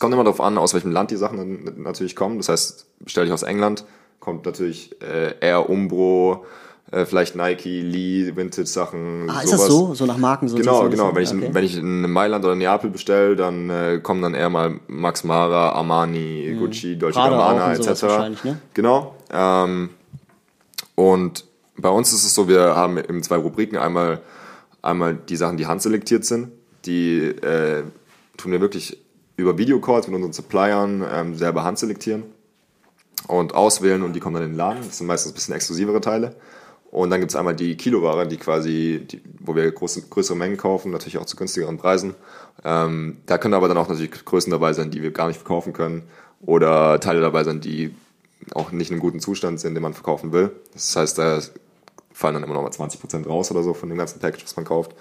Kommt immer darauf an, aus welchem Land die Sachen dann natürlich kommen. Das heißt, bestelle ich aus England, kommt natürlich äh, eher Umbro, äh, vielleicht Nike, Lee, Vintage-Sachen. Ah, ist das so? So nach Marken so Genau, genau. Wenn ich, okay. wenn ich in Mailand oder Neapel bestelle, dann äh, kommen dann eher mal Max Mara, Armani, Gucci, Dolce Mhm. Gabbana sowas etc. wahrscheinlich, ne? Genau. Ähm, und bei uns ist es so, wir haben eben zwei Rubriken. Einmal, einmal die Sachen, die handselektiert sind. Die äh, tun wir wirklich über Videocalls mit unseren Suppliern ähm, selber handselektieren und auswählen und die kommen dann in den Laden. Das sind meistens ein bisschen exklusivere Teile. Und dann gibt es einmal die Kiloware, die quasi, die, wo wir große, größere Mengen kaufen, natürlich auch zu günstigeren Preisen. Ähm, da können aber dann auch natürlich Größen dabei sein, die wir gar nicht verkaufen können. Oder Teile dabei sein, die auch nicht in einem guten Zustand sind, den man verkaufen will. Das heißt, da fallen dann immer noch mal 20% raus oder so von dem ganzen Package, was man kauft.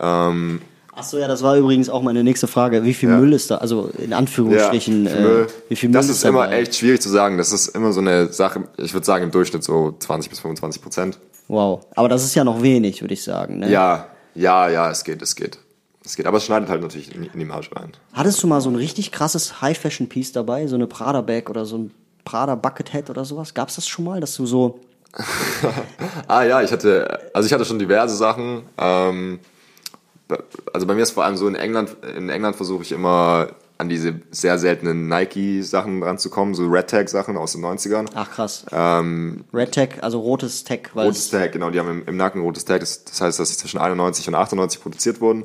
Ähm, Ach so, ja, das war übrigens auch meine nächste Frage. Wie viel Ja. Müll ist da? Also in Anführungsstrichen, Ja, äh, wie viel Müll das ist immer dabei? echt schwierig zu sagen. Das ist immer so eine Sache, ich würde sagen im Durchschnitt so 20 bis 25 Prozent. Wow. Aber das ist ja noch wenig, würde ich sagen. Ne? Ja, ja, ja, es geht, es geht. Es geht, aber es schneidet halt natürlich in, in die Marge rein. Hattest du mal so ein richtig krasses High-Fashion-Piece dabei? So eine Prada-Bag oder so ein Prada Bucket Hat oder sowas? Gab's das schon mal, dass du so... Ah ja, ich hatte, also ich hatte schon diverse Sachen. Ähm, also bei mir ist vor allem so in England, in England versuche ich immer an diese sehr seltenen Nike-Sachen ranzukommen, so Red Tag-Sachen aus den 90ern. Ach krass. Ähm, Red Tag, also rotes Tag. Weil rotes es- Tag, genau, die haben im, im Nacken rotes Tag. Das, das heißt, dass sie zwischen 91 und 98 produziert wurden.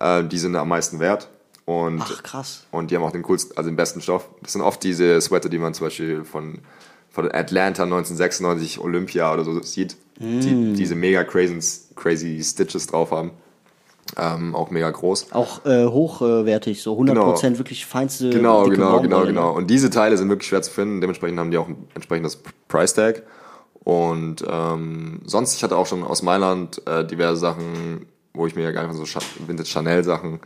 Äh, die sind am meisten wert. Und, Ach krass. und die haben auch den coolsten, also den besten Stoff. Das sind oft diese Sweater, die man zum Beispiel von, von Atlanta 1996 Olympia oder so sieht, Mm. die diese mega crazy, crazy Stitches drauf haben. Ähm, auch mega groß. Auch äh, hochwertig, so 100% wirklich feinste Genau, genau, genau, genau. Und diese Teile sind wirklich schwer zu finden. Dementsprechend haben die auch ein entsprechendes Price Tag. Und ähm, sonst, ich hatte auch schon aus Mailand äh, diverse Sachen, wo ich mir ja einfach so Cha- Vintage Chanel Sachen,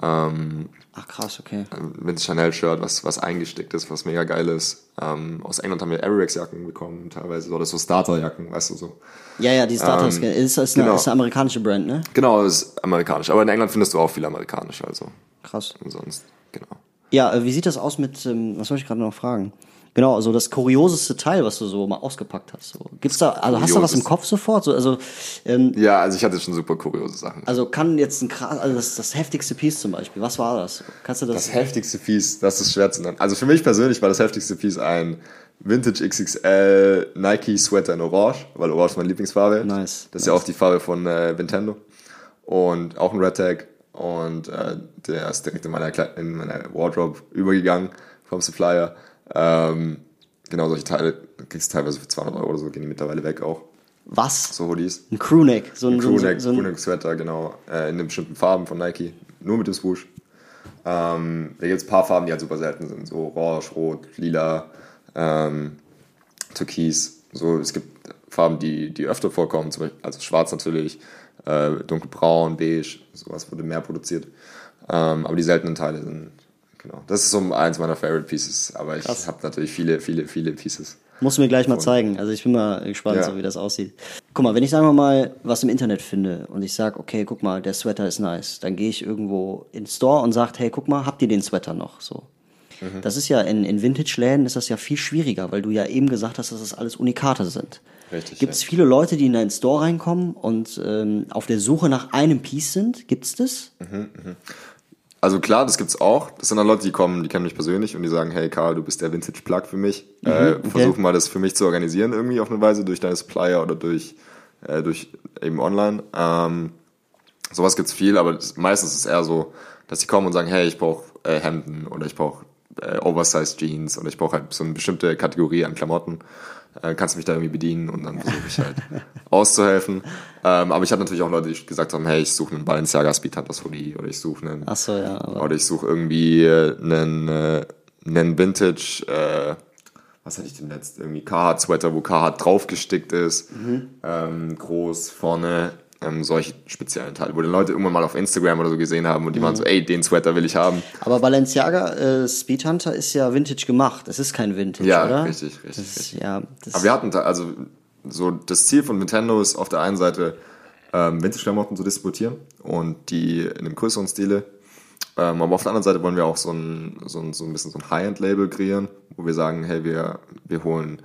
ähm, Ach krass, okay. Vintage Chanel Shirt, was, was eingestickt ist, was mega geil ist. Ähm, aus England haben wir Aerox Jacken bekommen, teilweise, oder so Starter Jacken, weißt du so. Ja, ja, die Startups, Ähm, ist, ist, eine, genau. ist eine amerikanische Brand, ne? Genau, ist amerikanisch. Aber in England findest du auch viel amerikanisch, also. Krass. Und sonst, genau. Ja, äh, wie sieht das aus mit, ähm, was wollte ich gerade noch fragen? Genau, also das kurioseste Teil, was du so mal ausgepackt hast. So. Gibt's da, also hast du was im. Kopf sofort? So, also, ähm, Ja, also ich hatte schon super kuriose Sachen. also kann jetzt ein krass, also das, das heftigste Piece zum Beispiel, was war das? Kannst du das? Das heftigste Piece, das ist schwer zu nennen. Also für mich persönlich war das heftigste Piece ein Vintage XXL Nike Sweater in Orange, weil Orange meine Lieblingsfarbe. Nice, Das ist ja auch die Farbe von äh, Nintendo. Und auch ein Red Tag. Und äh, der ist direkt in meiner, in meiner Wardrobe übergegangen vom Supplier. Ähm, genau solche Teile kriegst du teilweise für 200 Euro oder so, gehen die mittlerweile weg auch. was? So Hoodies. Ein Crewneck, so ein, so ein, Crewneck, so ein Crewneck Sweater, genau. Äh, in den bestimmten Farben von Nike. Nur mit dem Swoosh. Ähm, da gibt es ein paar Farben, die halt super selten sind. So orange, rot, lila, ähm, türkis. So, es gibt Farben, die, die öfter vorkommen. Zum Beispiel, also schwarz natürlich, äh, dunkelbraun, beige. Sowas wurde mehr produziert. Ähm, aber die seltenen Teile sind, genau. Das ist so eins meiner Favorite Pieces. Aber ich habe natürlich viele, viele, viele Pieces. Musst du mir gleich mal zeigen. Also ich bin mal gespannt, Ja. so wie das aussieht. Guck mal, wenn ich sagen wir mal was im Internet finde und ich sag, okay, guck mal, der Sweater ist nice, dann gehe ich irgendwo in den Store und sag, hey, guck mal, habt ihr den Sweater noch? So. Mhm. Das ist ja in, in Vintage-Läden ist das ja viel schwieriger, weil du ja eben gesagt hast, dass das alles Unikate sind. Richtig, Gibt es ja. viele Leute, die in einen Store reinkommen und ähm, auf der Suche nach einem Piece sind? Gibt's das? Also klar, das gibt's auch. Das sind dann Leute, die kommen, die kennen mich persönlich und die sagen, hey Karl, du bist der Vintage Plug für mich. äh, Versuch mal das für mich zu organisieren irgendwie auf eine Weise durch deine Supplier oder durch, äh, durch eben online. Ähm, sowas gibt's viel, aber das, meistens ist es eher so, dass die kommen und sagen, hey, ich brauche äh, Hemden oder ich brauche äh, Oversized Jeans oder ich brauche halt so eine bestimmte Kategorie an Klamotten. Äh, kannst du mich da irgendwie bedienen und dann versuche ich halt auszuhelfen. Ähm, aber ich hatte natürlich auch Leute, die gesagt haben, hey, ich suche einen Balenciaga Speed Hunters Hoodie oder ich suche einen Ach so, ja. Aber oder ich suche irgendwie äh, einen, äh, einen Vintage, äh, was hatte ich denn letzt? Irgendwie Carhartt-Sweater, wo Carhartt draufgestickt ist, ähm, groß vorne, ähm, solche speziellen Teile, wo die Leute irgendwann mal auf Instagram oder so gesehen haben und die waren so, ey, den Sweater will ich haben. Aber Balenciaga äh, Speedhunter ist ja Vintage gemacht. Es ist kein Vintage, Ja, oder? richtig, richtig, Das richtig. ja, das Aber wir hatten da, also so das Ziel von Nintendo ist auf der einen Seite ähm, Vintage-Klamotten zu distributieren und die in einem größeren Stile. Ähm, aber auf der anderen Seite wollen wir auch so ein, so ein, so ein bisschen so ein High-End-Label kreieren, wo wir sagen, hey, wir, wir holen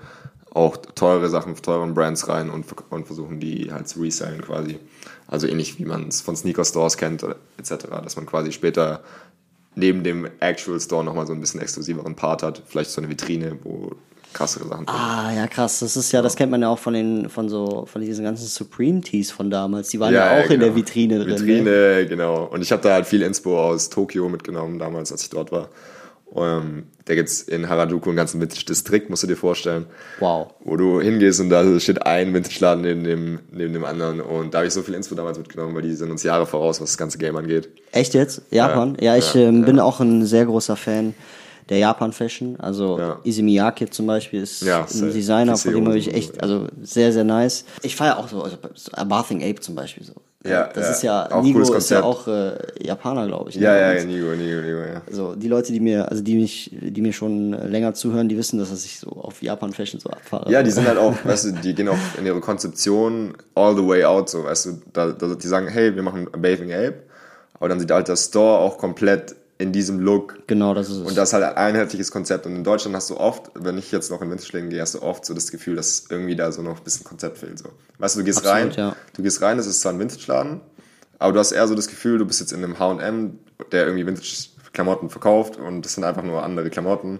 auch teure Sachen von teuren Brands rein und, und versuchen die halt zu resellen quasi. Also ähnlich wie man es von Sneaker Stores kennt oder etc., dass man quasi später neben dem Actual Store nochmal so ein bisschen exklusiveren Part hat, vielleicht so eine Vitrine, wo krassere Sachen drin Ah, ja, krass. Das ist ja, das kennt man ja auch von den, von so, von diesen ganzen Supreme Tees von damals. Die waren ja, auch in genau. der Vitrine drin. Vitrine, Ne? genau. Und ich habe da halt viel Inspo aus Tokio mitgenommen, damals, als ich dort war. Ähm, da gibt's in Harajuku einen ganzen Vintage-Distrikt, musst du dir vorstellen. Wow. Wo du hingehst und da steht ein Vintage-Laden neben dem, neben dem anderen. Und da habe ich so viel Inspo damals mitgenommen, weil die sind uns Jahre voraus, was das ganze Game angeht. Echt jetzt? Japan? Ja, ich ja, ähm, bin ja. auch ein sehr großer Fan der Japan-Fashion. Also Ja. Izzy Miyake zum Beispiel ist Ja, ein. Designer, von dem habe ich echt, also sehr, sehr nice. Ich feiere auch so, also Bathing Ape zum Beispiel so. Ja, das ja. ist ja, Auch Nigo ist ja auch äh, Japaner, glaube ich. ne? Ja, ja, ja, Und Nigo, Nigo, Nigo, ja. So, die Leute, die mir, also die mich, die mir schon länger zuhören, die wissen, dass ich so auf Japan-Fashion so abfahre. Ja, die sind halt auch, weißt du, die gehen auch in ihre Konzeption all the way out, so, weißt du, da, da, die sagen, hey, wir machen Bathing Ape, aber dann sieht halt der Store auch komplett in diesem Look Genau, das ist es. Und das ist halt ein einheitliches Konzept. Und in Deutschland hast du oft, wenn ich jetzt noch in Vintage-Läden gehe, hast du oft so das Gefühl, dass irgendwie da so noch ein bisschen Konzept fehlt. So. Weißt du, du gehst Absolut, rein, ja. du gehst rein, das ist zwar ein Vintage-Laden, aber du hast eher so das Gefühl, du bist jetzt in einem H&M, der irgendwie Vintage-Klamotten verkauft und das sind einfach nur andere Klamotten.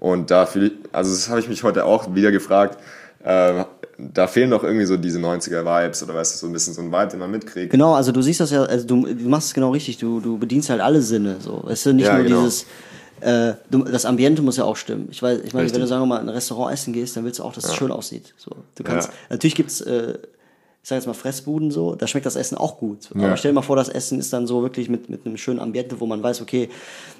Und da fühle ich, also das habe ich mich heute auch wieder gefragt, äh, da fehlen doch irgendwie so diese 90er-Vibes oder weißt du, so ein bisschen so ein Vibe, den man mitkriegt. Genau, also du siehst das ja, also du, du machst es genau richtig, du, du bedienst halt alle Sinne, so. Es ist nicht Ja, nur genau. dieses, äh, du, das Ambiente muss ja auch stimmen. Ich weiß, ich meine, wenn Richtig. du sagen wir mal in ein Restaurant essen gehst, dann willst du auch, dass es schön aussieht. So, du kannst, Ja. natürlich gibt's, äh, ich sag jetzt mal Fressbuden so, da schmeckt das Essen auch gut. Ja. Aber stell dir mal vor, das Essen ist dann so wirklich mit, mit einem schönen Ambiente, wo man weiß, okay,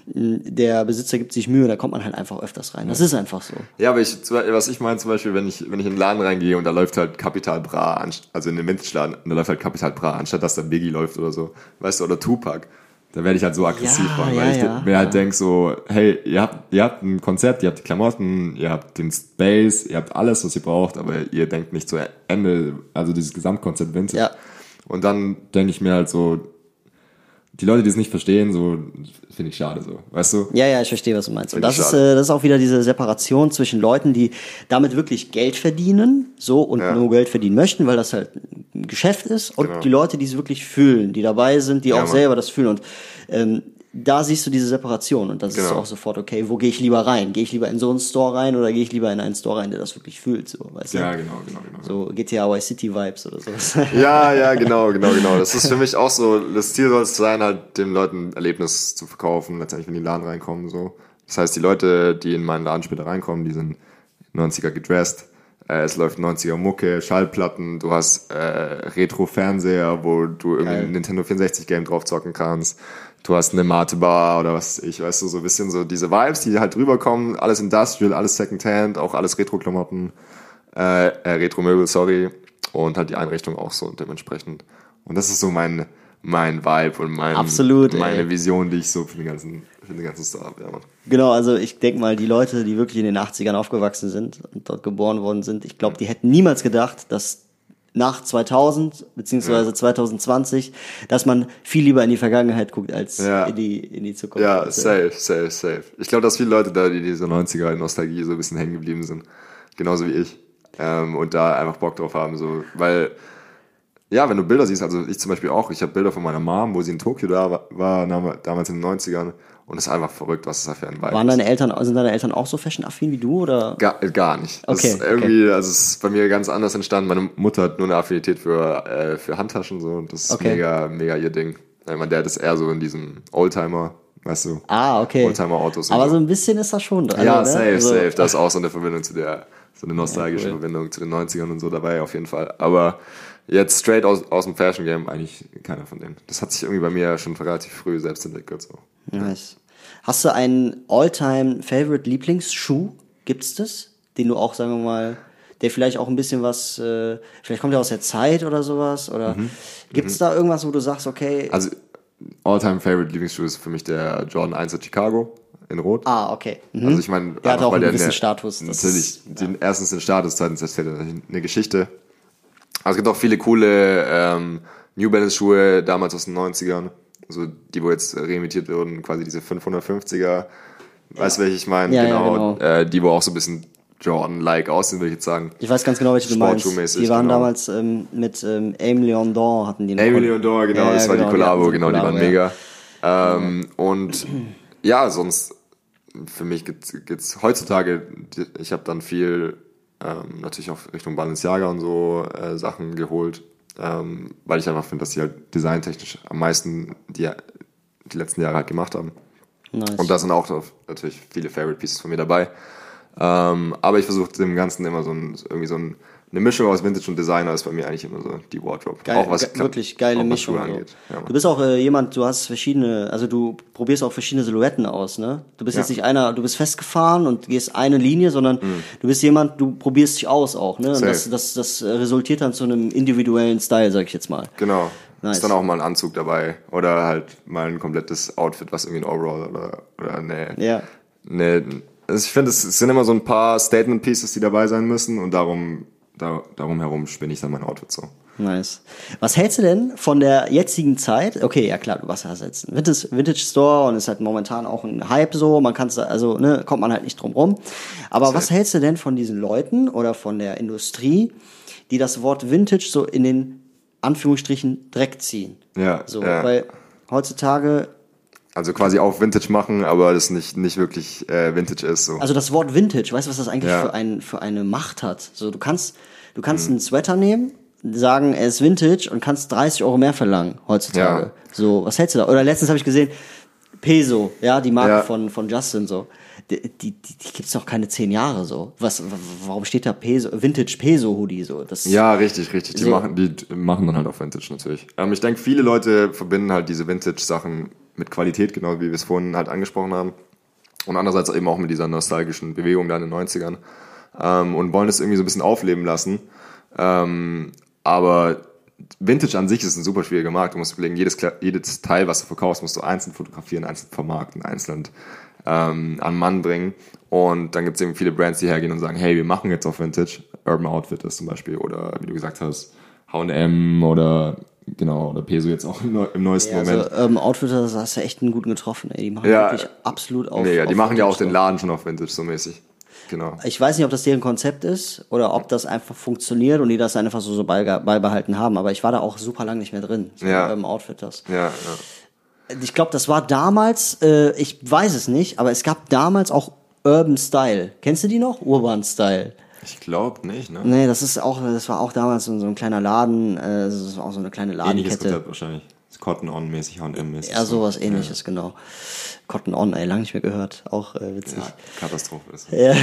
mh, der Besitzer gibt sich Mühe, da kommt man halt einfach öfters rein. Das ist einfach so. Ja, aber ich, was ich meine zum Beispiel, wenn ich, wenn ich in den Laden reingehe und da läuft halt Capital Bra, also in den und da läuft halt Capital Bra, anstatt dass da Biggie läuft oder so, weißt du, oder Tupac, da werde ich halt so aggressiv Ja, von, ja, weil ich ja. mir halt denk so, hey, ihr habt, ihr habt ein Konzept, ihr habt die Klamotten, ihr habt den Space, ihr habt alles, was ihr braucht, aber ihr denkt nicht zu Ende, also dieses Gesamtkonzept Vintage. Ja. Und dann denke ich mir halt so, die Leute, die es nicht verstehen, so, finde ich schade so, weißt du? Ja, ja, ich verstehe, was du meinst. Und das ist, äh, das ist auch wieder diese Separation zwischen Leuten, die damit wirklich Geld verdienen, so und Ja. nur Geld verdienen möchten, weil das halt ein Geschäft ist, und Genau. die Leute, die es wirklich fühlen, die dabei sind, die auch Mann. selber das fühlen. Und ähm, da siehst du diese Separation und das ist Genau. auch sofort, okay, wo gehe ich lieber rein? Gehe ich lieber in so einen Store rein oder gehe ich lieber in einen Store rein, der das wirklich fühlt? So, weißt Ja, du? genau, genau, genau. So GTA Y City Vibes oder sowas. Ja, ja, genau, genau, genau. Das ist für mich auch so, das Ziel soll es sein, halt den Leuten ein Erlebnis zu verkaufen, letztendlich, wenn die in den Laden reinkommen, so. Das heißt, die Leute, die in meinen Laden später reinkommen, die sind 90er gedressed, äh, es läuft 90er Mucke, Schallplatten, du hast äh, Retro-Fernseher, wo du irgendwie ein Nintendo 64-Game drauf zocken kannst. Du hast eine Mate-Bar oder was ich, weißt du, so ein bisschen so diese Vibes, die halt rüberkommen, alles Industrial, alles Secondhand, auch alles Retro-Klamotten äh, äh, Retro-Möbel, sorry. Und halt die Einrichtung auch so dementsprechend. Und das ist so mein, mein Vibe und mein, Absolut, ey. meine Vision, die ich so für den ganzen, für den ganzen Star habe. Ja, Mann. Genau, also ich denke mal, die Leute, die wirklich in den 80ern aufgewachsen sind und dort geboren worden sind, ich glaube, die hätten niemals gedacht, dass nach 2000 beziehungsweise 2020, dass man viel lieber in die Vergangenheit guckt als Ja. in die in die Zukunft. Ja, safe, safe, safe. Ich glaube, dass viele Leute da, die diese 90er Nostalgie so ein bisschen hängen geblieben sind. Genauso wie ich. Ähm, und da einfach Bock drauf haben, so, weil, ja, wenn du Bilder siehst, also ich zum Beispiel auch, ich habe Bilder von meiner Mom, wo sie in Tokio da war, damals in den 90ern. Und es ist einfach verrückt, was das da für ein Vibe Waren deine Eltern, sind deine Eltern auch so fashion-affin wie du oder? Gar, gar nicht. Das Okay, ist irgendwie, also es ist bei mir ganz anders entstanden. Meine Mutter hat nur eine Affinität für, äh, für Handtaschen so und das ist Okay. mega, mega ihr Ding. Weil mein Dad ist eher so in diesem Oldtimer, weißt du, Ah, okay. Oldtimer-Autos. Aber so ein bisschen ist das schon dran. ja, ne? safe, Also, safe. Da ist auch so eine Verbindung zu der, so eine nostalgische Ja, cool. Verbindung zu den 90ern und so dabei auf jeden Fall. Aber jetzt straight aus, aus dem Fashion Game eigentlich keiner von denen. Das hat sich irgendwie bei mir schon relativ früh selbst entwickelt so. Nice. Hast du einen all-time favorite Lieblingsschuh? Gibt's das? Den du auch, sagen wir mal, der vielleicht auch ein bisschen was, äh, vielleicht kommt er aus der Zeit oder sowas? Oder gibt's da irgendwas, wo du sagst, okay, Mhm. Also All-Time Favorite Lieblingsschuh ist für mich der Jordan 1 der Chicago in Rot. ah, okay. Mhm. Also ich meine, Der hat auch einen der gewissen Status, Natürlich, ist- den, erstens den Status, zweitens erzählt er eine Geschichte. Aber es gibt auch viele coole ähm, New Balance Schuhe damals aus den 90ern, also die wo jetzt reimitiert wurden, quasi diese 550er. Weißt du, welche ich meine? Ja, ja, genau. Äh, die wo auch so ein bisschen Jordan-like aussehen, würde ich jetzt sagen. Ich weiß ganz genau, welche du meinst. Die waren genau. damals ähm, mit ähm, Aim Leon Dor hatten die eine Amy Kon- Leondor, genau, Ja, das war die Kollabo, eine genau, die waren Kollabo, ja. mega. Ähm, und ja, sonst für mich gibt's, gibt's heutzutage, ich habe dann viel ähm, natürlich auch Richtung Balenciaga und so äh, Sachen geholt, ähm, weil ich einfach finde, dass die halt designtechnisch am meisten die, die letzten Jahre halt gemacht haben. Nice. Und da sind auch natürlich viele Favorite Pieces von mir dabei. Ähm, aber ich versuche dem Ganzen immer so ein, irgendwie so ein, eine Mischung aus Vintage und Designer ist bei mir eigentlich immer so die Wardrobe. Geil, auch was wirklich geile Mischung. Schuhe angeht. Ja, du bist auch äh, jemand, du hast verschiedene, also du probierst auch verschiedene Silhouetten aus, ne? Du bist Ja. jetzt nicht einer, du bist festgefahren und gehst eine Linie, sondern du bist jemand, du probierst dich aus auch, ne? Und Mhm. Das, das, das äh, resultiert dann zu einem individuellen Style, sag ich jetzt mal. Genau. Nice. Ist dann auch mal ein Anzug dabei oder halt mal ein komplettes Outfit, was irgendwie ein Overall oder, oder eine, Ja. eine also ich finde, es sind immer so ein paar Statement Pieces, die dabei sein müssen und darum, da, darum herum spinne ich dann mein Outfit so. Nice. Was hältst du denn von der jetzigen Zeit? Okay, ja klar, du warst ja jetzt ein Vintage, Vintage Store und ist halt momentan auch ein Hype so, man kann es, also, ne, kommt man halt nicht drum rum. Aber was hältst du denn von diesen Leuten oder von der Industrie, die das Wort Vintage so in den Anführungsstrichen Dreck ziehen? Ja, So, ja. weil heutzutage, Also quasi auch Vintage machen, aber das nicht, nicht wirklich äh, Vintage ist. So. also das Wort Vintage, weißt du, was das eigentlich Ja. für, ein, für eine Macht hat? So, du kannst, du kannst Mhm. einen Sweater nehmen, sagen, er ist Vintage und kannst 30 Euro mehr verlangen heutzutage. Ja. So, was hältst du da? Oder letztens habe ich gesehen, Peso, ja, die Marke Ja. von, von Justin, so. Die, die, die, gibt's noch keine zehn Jahre, so. Was, warum steht da Peso, Vintage Peso Hoodie, so? Das, Ja, richtig, richtig. Die, So. machen, die machen dann halt auch Vintage natürlich. Ähm, ich denke, viele Leute verbinden halt diese Vintage-Sachen mit Qualität, genau wie wir es vorhin halt angesprochen haben. Und andererseits eben auch mit dieser nostalgischen Bewegung da in den 90ern. Ähm, und wollen das irgendwie so ein bisschen aufleben lassen. Ähm, aber Vintage an sich ist ein super schwieriger Markt. Du musst überlegen, jedes, jedes Teil, was du verkaufst, musst du einzeln fotografieren, einzeln vermarkten, einzeln ähm, an Mann bringen. Und dann gibt es eben viele Brands, die hergehen und sagen, hey, wir machen jetzt auf Vintage. Urban Outfitters zum Beispiel oder wie du gesagt hast, H&M oder genau, oder Peso jetzt auch im, neu, im neuesten Ja, Moment. also, ähm, Outfitter, das hast du echt einen guten getroffen, ey. Die machen Ja, wirklich absolut auf. nee, ja, die machen ja auch Vintage den. Laden schon auf Vintage so mäßig. Genau. Ich weiß nicht, ob das deren Konzept ist oder ob das einfach funktioniert und die das einfach so, so beibehalten haben, aber ich war da auch super lang nicht mehr drin. So Ja. Im Outfitters. Ja, ja. Ich glaube, das war damals, äh, ich weiß es nicht, aber es gab damals auch Urban Style. Kennst du die noch? Urban Style. Ich glaube nicht, ne? Nee, das ist auch, das war auch damals so, so ein kleiner Laden, äh, das ist auch so eine kleine Ähnliches Ladenkette. Konzept wahrscheinlich. Cotton-On-mäßig, H&M-mäßig. Ja, sowas ähnliches, genau. Cotton On, ey, lang nicht mehr gehört. Auch äh, witzig. Ja, Katastrophe ist. Ja.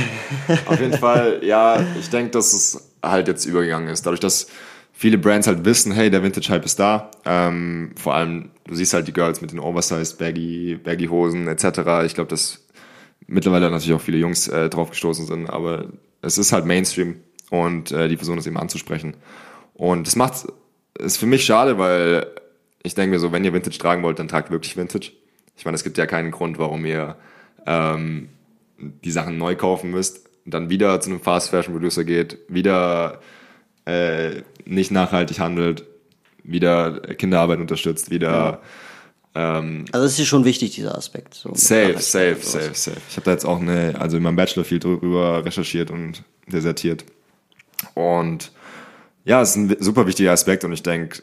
Auf jeden Fall, ja, ich denke, dass es halt jetzt übergegangen ist. Dadurch, dass viele Brands halt wissen, hey, der Vintage-Hype ist da. Ähm, vor allem, du siehst halt die Girls mit den Oversized Baggy, Baggy Hosen etc. Ich glaube, dass mittlerweile natürlich auch viele Jungs äh, drauf gestoßen sind, aber es ist halt Mainstream und äh, die versuchen das eben anzusprechen. Und das macht ist für mich schade, weil ich denke mir so, wenn ihr Vintage tragen wollt, dann tragt wirklich Vintage. Ich meine, es gibt ja keinen Grund, warum ihr ähm, die Sachen neu kaufen müsst, dann wieder zu einem Fast Fashion Producer geht, wieder äh, nicht nachhaltig handelt, wieder Kinderarbeit unterstützt, wieder ähm, Also es ist schon wichtig, dieser Aspekt. So safe, safe, safe, safe. Ich habe da jetzt auch eine, also in meinem Bachelor viel drüber recherchiert und desertiert. Und ja, es ist ein super wichtiger Aspekt und ich denke,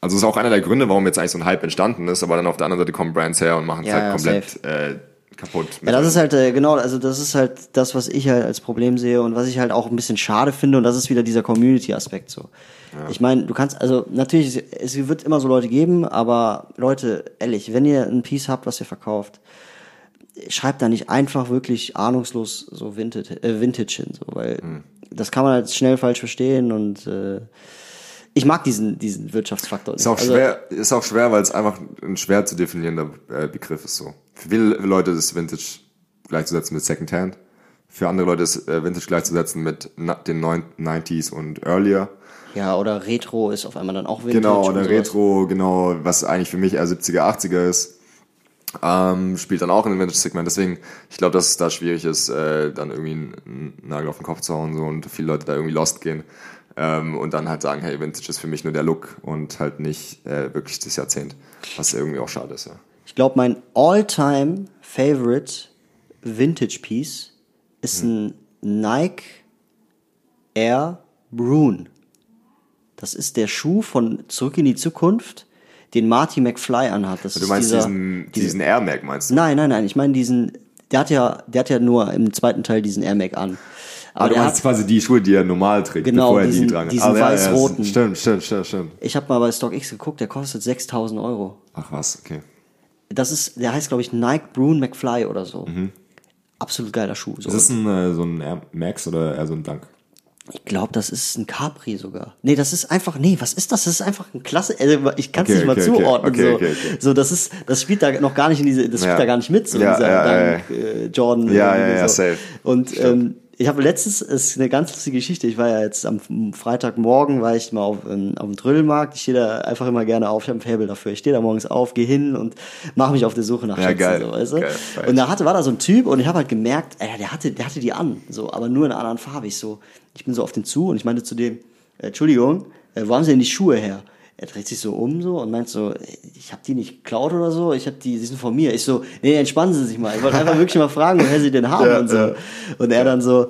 also es ist auch einer der Gründe, warum jetzt eigentlich so ein Hype entstanden ist, aber dann auf der anderen Seite kommen Brands her und machen es Ja, halt ja, komplett äh, kaputt. Ja, das ist halt, äh, genau, also das ist halt das, was ich halt als Problem sehe und was ich halt auch ein bisschen schade finde und das ist wieder dieser Community-Aspekt so. Ich meine, du kannst, also natürlich, es wird immer so Leute geben, aber Leute, ehrlich, wenn ihr ein Piece habt, was ihr verkauft, schreibt da nicht einfach wirklich ahnungslos so Vintage, äh, Vintage hin, so, weil Hm. das kann man halt schnell falsch verstehen und äh, ich mag diesen, diesen Wirtschaftsfaktor nicht. Ist auch Also, schwer, ist auch schwer, weil es einfach ein schwer zu definierender äh, Begriff ist so. Für viele Leute ist Vintage gleichzusetzen mit Secondhand. Für andere Leute ist äh, Vintage gleichzusetzen mit den neun- 90s und earlier. Ja, oder Retro ist auf einmal dann auch Vintage. Genau, oder. Retro, genau, was eigentlich für mich eher 70er, 80er ist, ähm, spielt dann auch in dem Vintage-Segment. Deswegen, ich glaube, dass es da schwierig ist, äh, dann irgendwie einen Nagel auf den Kopf zu hauen so, und viele Leute da irgendwie lost gehen ähm, und dann halt sagen, hey, Vintage ist für mich nur der Look und halt nicht äh, wirklich das Jahrzehnt, was irgendwie auch schade ist, ja. Ich glaube, mein all-time favorite Vintage Piece ist Hm. ein Nike Air Brune. Das ist der Schuh von Zurück in die Zukunft, den Marty McFly anhat. Das Du ist meinst dieser, diesen, diese- diesen Air Mac, meinst du? Nein, nein, nein. Ich meine diesen. Der hat ja, der hat ja nur im zweiten Teil diesen Air Mac an. Aber Aber du meinst hat, quasi die Schuhe, die er normal trägt, Genau, bevor er diesen- die dran diesen Ah, ja, ja, weiß-roten. Stimmt, stimmt, stimmt, stimmt. ich habe mal bei StockX geguckt, der kostet 6000 Euro. Ach was, okay. Das ist, der heißt glaube ich Nike Brune McFly oder so. Absolut geiler Schuh. So. Ist das ein, äh, so ein Air Max oder eher so ein Dunk? Ich glaube, das ist ein Capri sogar. Nee, das ist einfach, nee, was ist das? Das ist einfach ein klasse, also ich kann es Okay, nicht mal okay, okay. zuordnen. Okay, so. so, das ist, das spielt da noch gar nicht in diese, das spielt Ja. da gar nicht mit, so Ja, dieser ja, ja, Dank, äh, Jordan. Ja, irgendwie ja, ja, so. safe. Und ähm, ich habe letztens, es ist eine ganz lustige Geschichte, ich war ja jetzt am Freitagmorgen, war ich mal auf, ähm, auf dem Trödelmarkt, ich stehe da einfach immer gerne auf, ich habe ein Faible dafür, ich stehe da morgens auf, gehe hin und mache mich auf die Suche nach Ja, Schätzen, geil. so, weißt du? Geil, Und da hatte, war da so ein Typ und ich habe halt gemerkt, ey, der hatte, der hatte die an, so, aber nur in einer anderen Farbe. Ich so, ich bin so auf den zu und ich meinte zu dem, äh, Entschuldigung, äh, wo haben Sie denn die Schuhe her? Er dreht sich so um so und meint so, ich habe die nicht geklaut oder so, ich habe die, die sind von mir. Ich so, nee, entspannen Sie sich mal. Ich wollte einfach wirklich mal fragen, woher Sie denn haben Ja, und so. ja. Und er dann so,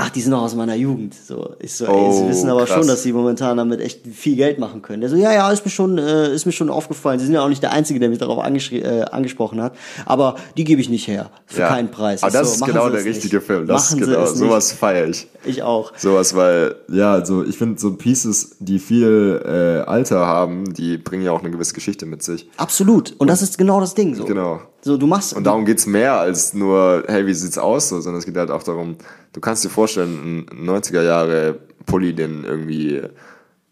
ach, die sind noch aus meiner Jugend. So, ich so, ey, Oh, Sie wissen aber krass. schon, dass Sie momentan damit echt viel Geld machen können. Der so, ja, ja, ist mir schon, äh, ist mir schon aufgefallen. Sie sind ja auch nicht der Einzige, der mich darauf äh, angesprochen hat. Aber die gebe ich nicht her. Für Ja. keinen Preis. Aber das so, ist genau der richtige nicht. Film. Das machen ist Sie genau, sowas feiere ich. Ich auch. Sowas, weil, ja, also ich finde so Pieces, die viel äh, Alter haben, die bringen ja auch eine gewisse Geschichte mit sich. Absolut. Und das ist genau das Ding. So. Genau. So, du machst. Und darum geht's mehr als nur, hey, wie sieht's aus, so, sondern es geht halt auch darum, du kannst dir vorstellen, ein 90er Jahre Pulli, den irgendwie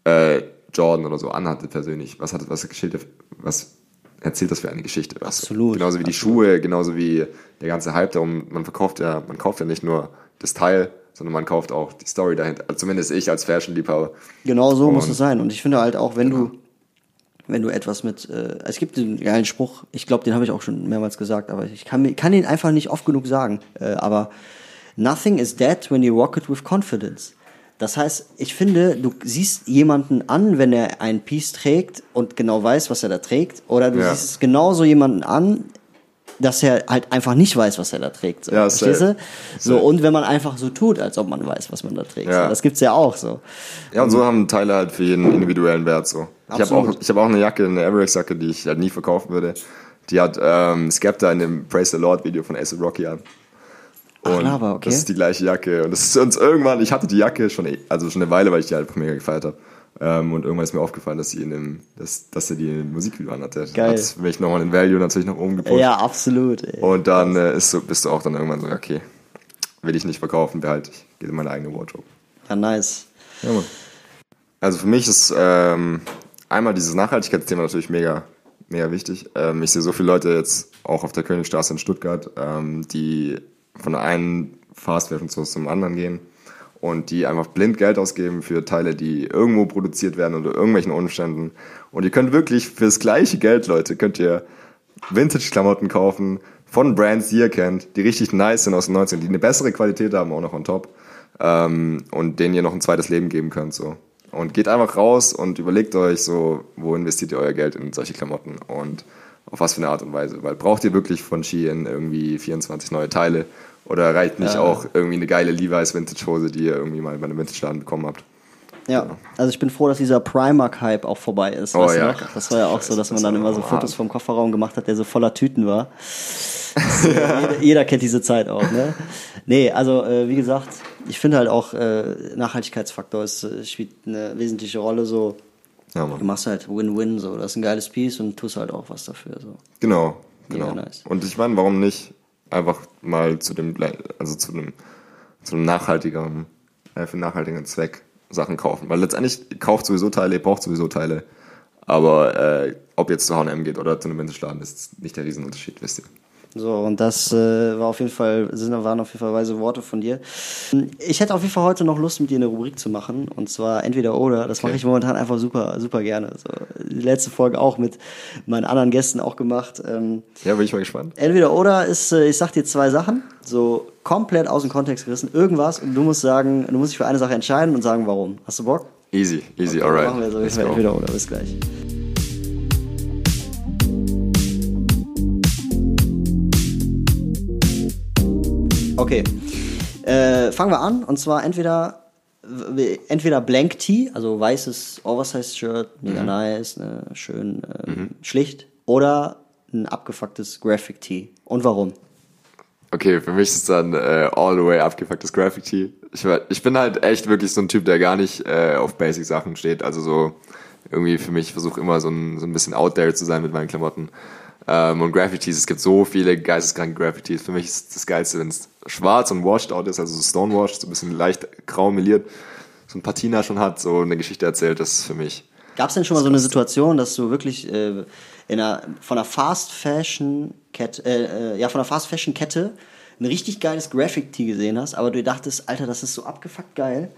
äh, Jordan oder so anhatte persönlich. Was hat was Geschichte, was erzählt das für eine Geschichte? Was? Absolut, Genauso wie die Schuhe, genauso wie der ganze Hype darum, man verkauft ja, man kauft ja nicht nur das Teil, sondern man kauft auch die Story dahinter. Also zumindest ich als Fashion-Liebhaber. Genau so muss Und- es sein. Und ich finde halt auch, wenn du, wenn du etwas mit, äh, es gibt den geilen Spruch, ich glaube, den habe ich auch schon mehrmals gesagt, aber ich kann, kann den einfach nicht oft genug sagen. Äh, aber nothing is dead when you rock it with confidence. Das heißt, ich finde, du siehst jemanden an, wenn er ein Piece trägt und genau weiß, was er da trägt, oder du Ja. siehst genauso jemanden an, dass er halt einfach nicht weiß, was er da trägt. So, Ja, verstehst du? So, und wenn man einfach so tut, als ob man weiß, was man da trägt. Ja. So, das gibt's ja auch so. Ja, und so haben Teile halt für jeden individuellen Wert so. Ich habe auch, ich hab auch eine Jacke, eine Everex-Jacke, die ich halt nie verkaufen würde. Die hat ähm, Skepta in dem Praise the Lord Video von Ace Rocky an. Ach, Und Lava, okay. das ist die gleiche Jacke. Und das ist uns irgendwann, ich hatte die Jacke schon, eh- also schon eine Weile, weil ich die halt mega gefeiert habe. Ähm, und irgendwann ist mir aufgefallen, dass sie in dem, dass, dass er die in Musikvideo anhatte. Geil. Hat mich nochmal den Value natürlich nach oben gepusht. Ja, absolut. Ey. Und dann äh, ist so, bist du auch dann irgendwann so, okay, will ich nicht verkaufen, behalte ich. Geht in meine eigene Wardrobe. Ja, nice. Ja, Mann. Also für mich ist ähm, einmal dieses Nachhaltigkeitsthema natürlich mega, mega wichtig. Ähm, ich sehe so viele Leute jetzt auch auf der Königstraße in Stuttgart, ähm, die von der einen Fast Fashion Store zum anderen gehen und die einfach blind Geld ausgeben für Teile, die irgendwo produziert werden unter irgendwelchen Umständen. Und ihr könnt wirklich fürs gleiche Geld, Leute, könnt ihr Vintage-Klamotten kaufen von Brands, die ihr kennt, die richtig nice sind aus den 90ern, die eine bessere Qualität haben, auch noch on top. Ähm, und denen ihr noch ein zweites Leben geben könnt. So. Und geht einfach raus und überlegt euch so, wo investiert ihr euer Geld in solche Klamotten und auf was für eine Art und Weise. Weil braucht ihr wirklich von Shein irgendwie 24 neue Teile oder reicht nicht auch irgendwie eine geile Levi's Vintage Hose, die ihr irgendwie mal bei einem Vintage-Laden bekommen habt? Ja, also ich bin froh, dass dieser Primark-Hype auch vorbei ist. Oh du ja? Das war ja auch so, dass man dann immer so. Fotos vom Kofferraum gemacht hat, der so voller Tüten war. Äh, jeder, jeder kennt diese Zeit auch, ne? Nee, also äh, wie gesagt, ich finde halt auch äh, Nachhaltigkeitsfaktor ist, äh, spielt eine wesentliche Rolle. So, Ja, du Mann. machst halt Win-Win, so, das ist ein geiles Piece und tust halt auch was dafür. So. Genau, genau. nice. Und ich meine, warum nicht einfach mal zu dem, also zu einem, zu einem nachhaltigeren, äh, für nachhaltigen Zweck Sachen kaufen. Weil letztendlich kauft sowieso Teile, ihr braucht sowieso Teile. Aber äh, ob jetzt zu H&M geht oder zu einem Vintage-Laden, ist nicht der Riesenunterschied, wisst ihr. So, und das äh, war auf jeden Fall, sind, waren auf jeden Fall weise Worte von dir. Ich hätte auf jeden Fall heute noch Lust, mit dir eine Rubrik zu machen. Und zwar entweder oder. Das mache ich momentan einfach super, super gerne. So, die letzte Folge auch mit meinen anderen Gästen auch gemacht. Ähm, Ja, bin ich mal gespannt. entweder oder ist, äh, ich sag dir zwei Sachen, so komplett aus dem Kontext gerissen, irgendwas, und du musst sagen, du musst dich für eine Sache entscheiden und sagen, warum. Hast du Bock? Easy, easy, Okay, alright. Machen wir so, Let's entweder oder. Bis gleich. Okay. Äh, fangen wir an und zwar entweder entweder Blank Tee, also weißes Oversized Shirt, mega Mhm. nice, ne, schön ähm, schlicht, oder ein abgefucktes Graphic Tee. Und warum? Okay, für mich ist es dann äh, all the way abgefucktes Graffiti. Ich, war- ich bin halt echt wirklich so ein Typ, der gar nicht äh, auf Basic-Sachen steht. Also so irgendwie für mich, ich versuche immer so ein, so ein bisschen out there zu sein mit meinen Klamotten. Ähm, und Graffitis, es gibt so viele geisteskranke Graffitis. Für mich ist das Geilste, wenn es schwarz und washed out ist, also so stonewashed, so ein bisschen leicht grau meliert, so ein Patina schon hat, so eine Geschichte erzählt, das ist für mich. Gab es denn schon mal so eine Situation, dass du wirklich äh, in einer, von einer Fast Fashion Kette, äh, äh, ja, von einer Fast Fashion Kette ein richtig geiles Graphic Tee gesehen hast, aber du dachtest, Alter, das ist so abgefuckt geil,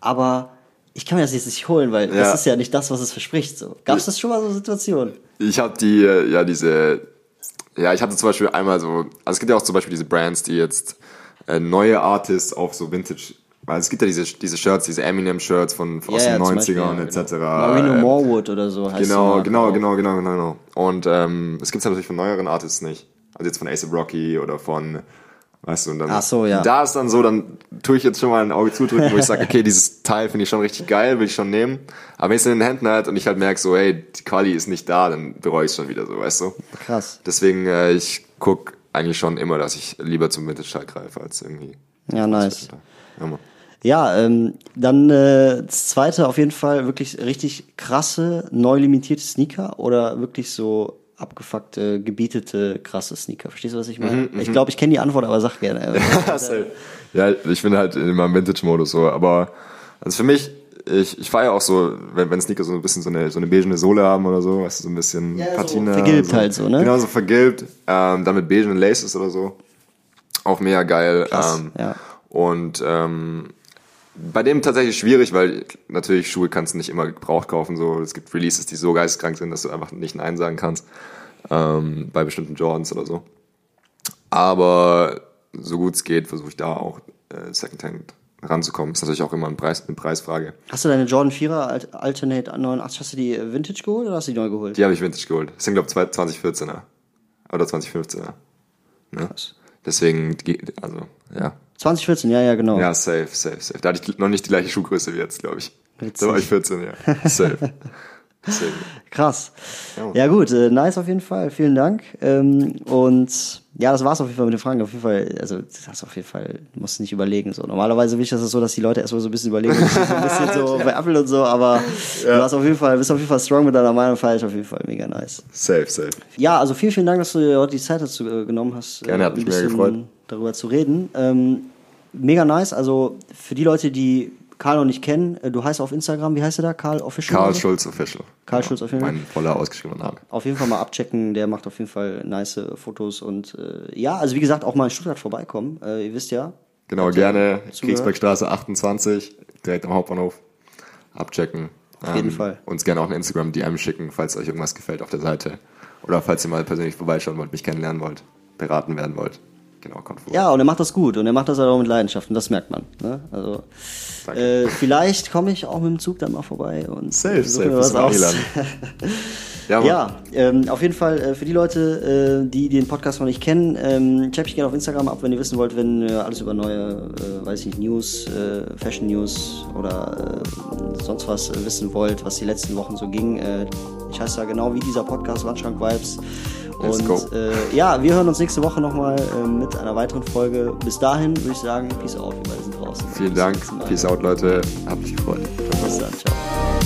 aber ich kann mir das jetzt nicht holen, weil Ja. das ist ja nicht das, was es verspricht. So. Gab es das schon mal so Situationen? Ich habe die, äh, ja, diese, ja, ich hatte zum Beispiel einmal so, also es gibt ja auch zum Beispiel diese Brands, die jetzt äh, neue Artists auf so Vintage, weil es gibt ja diese, diese Shirts, diese Eminem-Shirts von, von aus Ja, den ja, zum Beispiel, 90ern ja, etc. genau. Marino Ähm, Morwood oder so heißt Genau, genau, genau, genau, genau, genau. Und ähm, es gibt's natürlich von neueren Artists nicht. Also jetzt von Ace Rocky oder von, weißt du, und dann. Ach so, ja. Da ist dann so, dann tue ich jetzt schon mal ein Auge zudrücken, wo ich sage, okay, dieses Teil finde ich schon richtig geil, will ich schon nehmen. Aber wenn ich es in den Händen halt und ich halt merke so, hey, die Quali ist nicht da, dann bereue ich es schon wieder so, weißt du. Krass. Deswegen, äh, ich guck eigentlich schon immer, dass ich lieber zum Vintage-Teil greife, als irgendwie. Ja, nice. Ja, Mann. Ja, ähm, dann äh, das zweite auf jeden Fall wirklich richtig krasse, neu limitierte Sneaker oder wirklich so abgefuckte, gebietete, krasse Sneaker. Verstehst du, was ich meine? Mhm, ich glaube, ich kenne die Antwort, aber sag gerne. Ja, ich bin halt in meinem Vintage-Modus so, aber also für mich, ich, ich feiere auch so, wenn, wenn Sneaker so ein bisschen so eine, so eine beigene Sohle haben oder so, weißt du, so ein bisschen Ja, so Patina. vergilbt halt so, ne? Genau, so vergilbt, ähm, dann mit beigen Laces oder so. Auch mega geil. Krass, ähm, ja. Und ähm, bei dem tatsächlich schwierig, weil natürlich Schuhe kannst du nicht immer gebraucht kaufen. So, es gibt Releases, die so geisteskrank sind, dass du einfach nicht Nein sagen kannst. Ähm, bei bestimmten Jordans oder so. Aber so gut es geht, versuche ich da auch äh, Secondhand ranzukommen. Ist natürlich auch immer ein Preis, eine Preisfrage. Hast du deine Jordan 4er Alt- Alternate 89, hast du die äh, Vintage geholt oder hast du die neu geholt? Die habe ich Vintage geholt. Das sind, glaube ich, 2014er. Oder 2015er. Ne? Deswegen, also, ja. 2014, ja, ja, genau. Ja, safe, safe, safe. Da hatte ich noch nicht die gleiche Schuhgröße wie jetzt, glaube ich. Witzig. Da war ich 14, ja. Safe. Deswegen. Krass. Ja. Ja gut, äh, nice auf jeden Fall. Vielen Dank. Ähm, und ja, das war's auf jeden Fall mit den Fragen. Auf jeden Fall, also das hast du auf jeden Fall, musst du nicht überlegen. So normalerweise will ich das so, dass die Leute erstmal so ein bisschen überlegen, so ein bisschen so bei Apple und so. Aber du hast auf jeden Fall, bist auf jeden Fall strong mit deiner Meinung. Fand ich auf jeden Fall mega nice. Safe, safe. Ja, also vielen, vielen Dank, dass du dir heute die Zeit dazu äh, genommen hast, Gerne, äh, hat mich mega gefreut. darüber zu reden. Ähm, mega nice. Also für die Leute, die Karl noch nicht kennen, äh, du heißt auf Instagram, wie heißt du da? Karl Official? Karl? Schulz Official. Karl Schulz Official. Mein voller ausgeschriebener Name. Auf jeden Fall mal abchecken, der macht auf jeden Fall nice äh, Fotos und äh, ja, also wie gesagt, auch mal in Stuttgart vorbeikommen. Äh, ihr wisst ja. Genau, gerne. Kriegsbergstraße 28, direkt am Hauptbahnhof. Abchecken. Auf jeden Fall. Uns gerne auch eine Instagram-DM schicken, falls euch irgendwas gefällt auf der Seite. Oder falls ihr mal persönlich vorbeischauen wollt, mich kennenlernen wollt, beraten werden wollt. Genau, kommt vor. Ja, und er macht das gut und er macht das halt auch mit Leidenschaft und das merkt man. Ne? Also äh, vielleicht komme ich auch mit dem Zug dann mal vorbei und Safe, safe. was aus. Ja. Ja, ähm, auf jeden Fall äh, für die Leute, äh, die den Podcast noch nicht kennen, ähm, checkt mich gerne auf Instagram ab, wenn ihr wissen wollt, wenn ihr alles über neue, äh, weiß ich nicht, News, äh, Fashion News oder äh, sonst was äh, wissen wollt, was die letzten Wochen so ging. Äh, ich heiße da genau wie dieser Podcast Wandschrank Vibes. Let's Und go. Äh, ja, wir hören uns nächste Woche nochmal äh, mit einer weiteren Folge. Bis dahin würde ich sagen, Peace out, wir beide sind draußen. Vielen Dank. Peace out, Leute. Hab mich gefreut. Bis dann, ciao.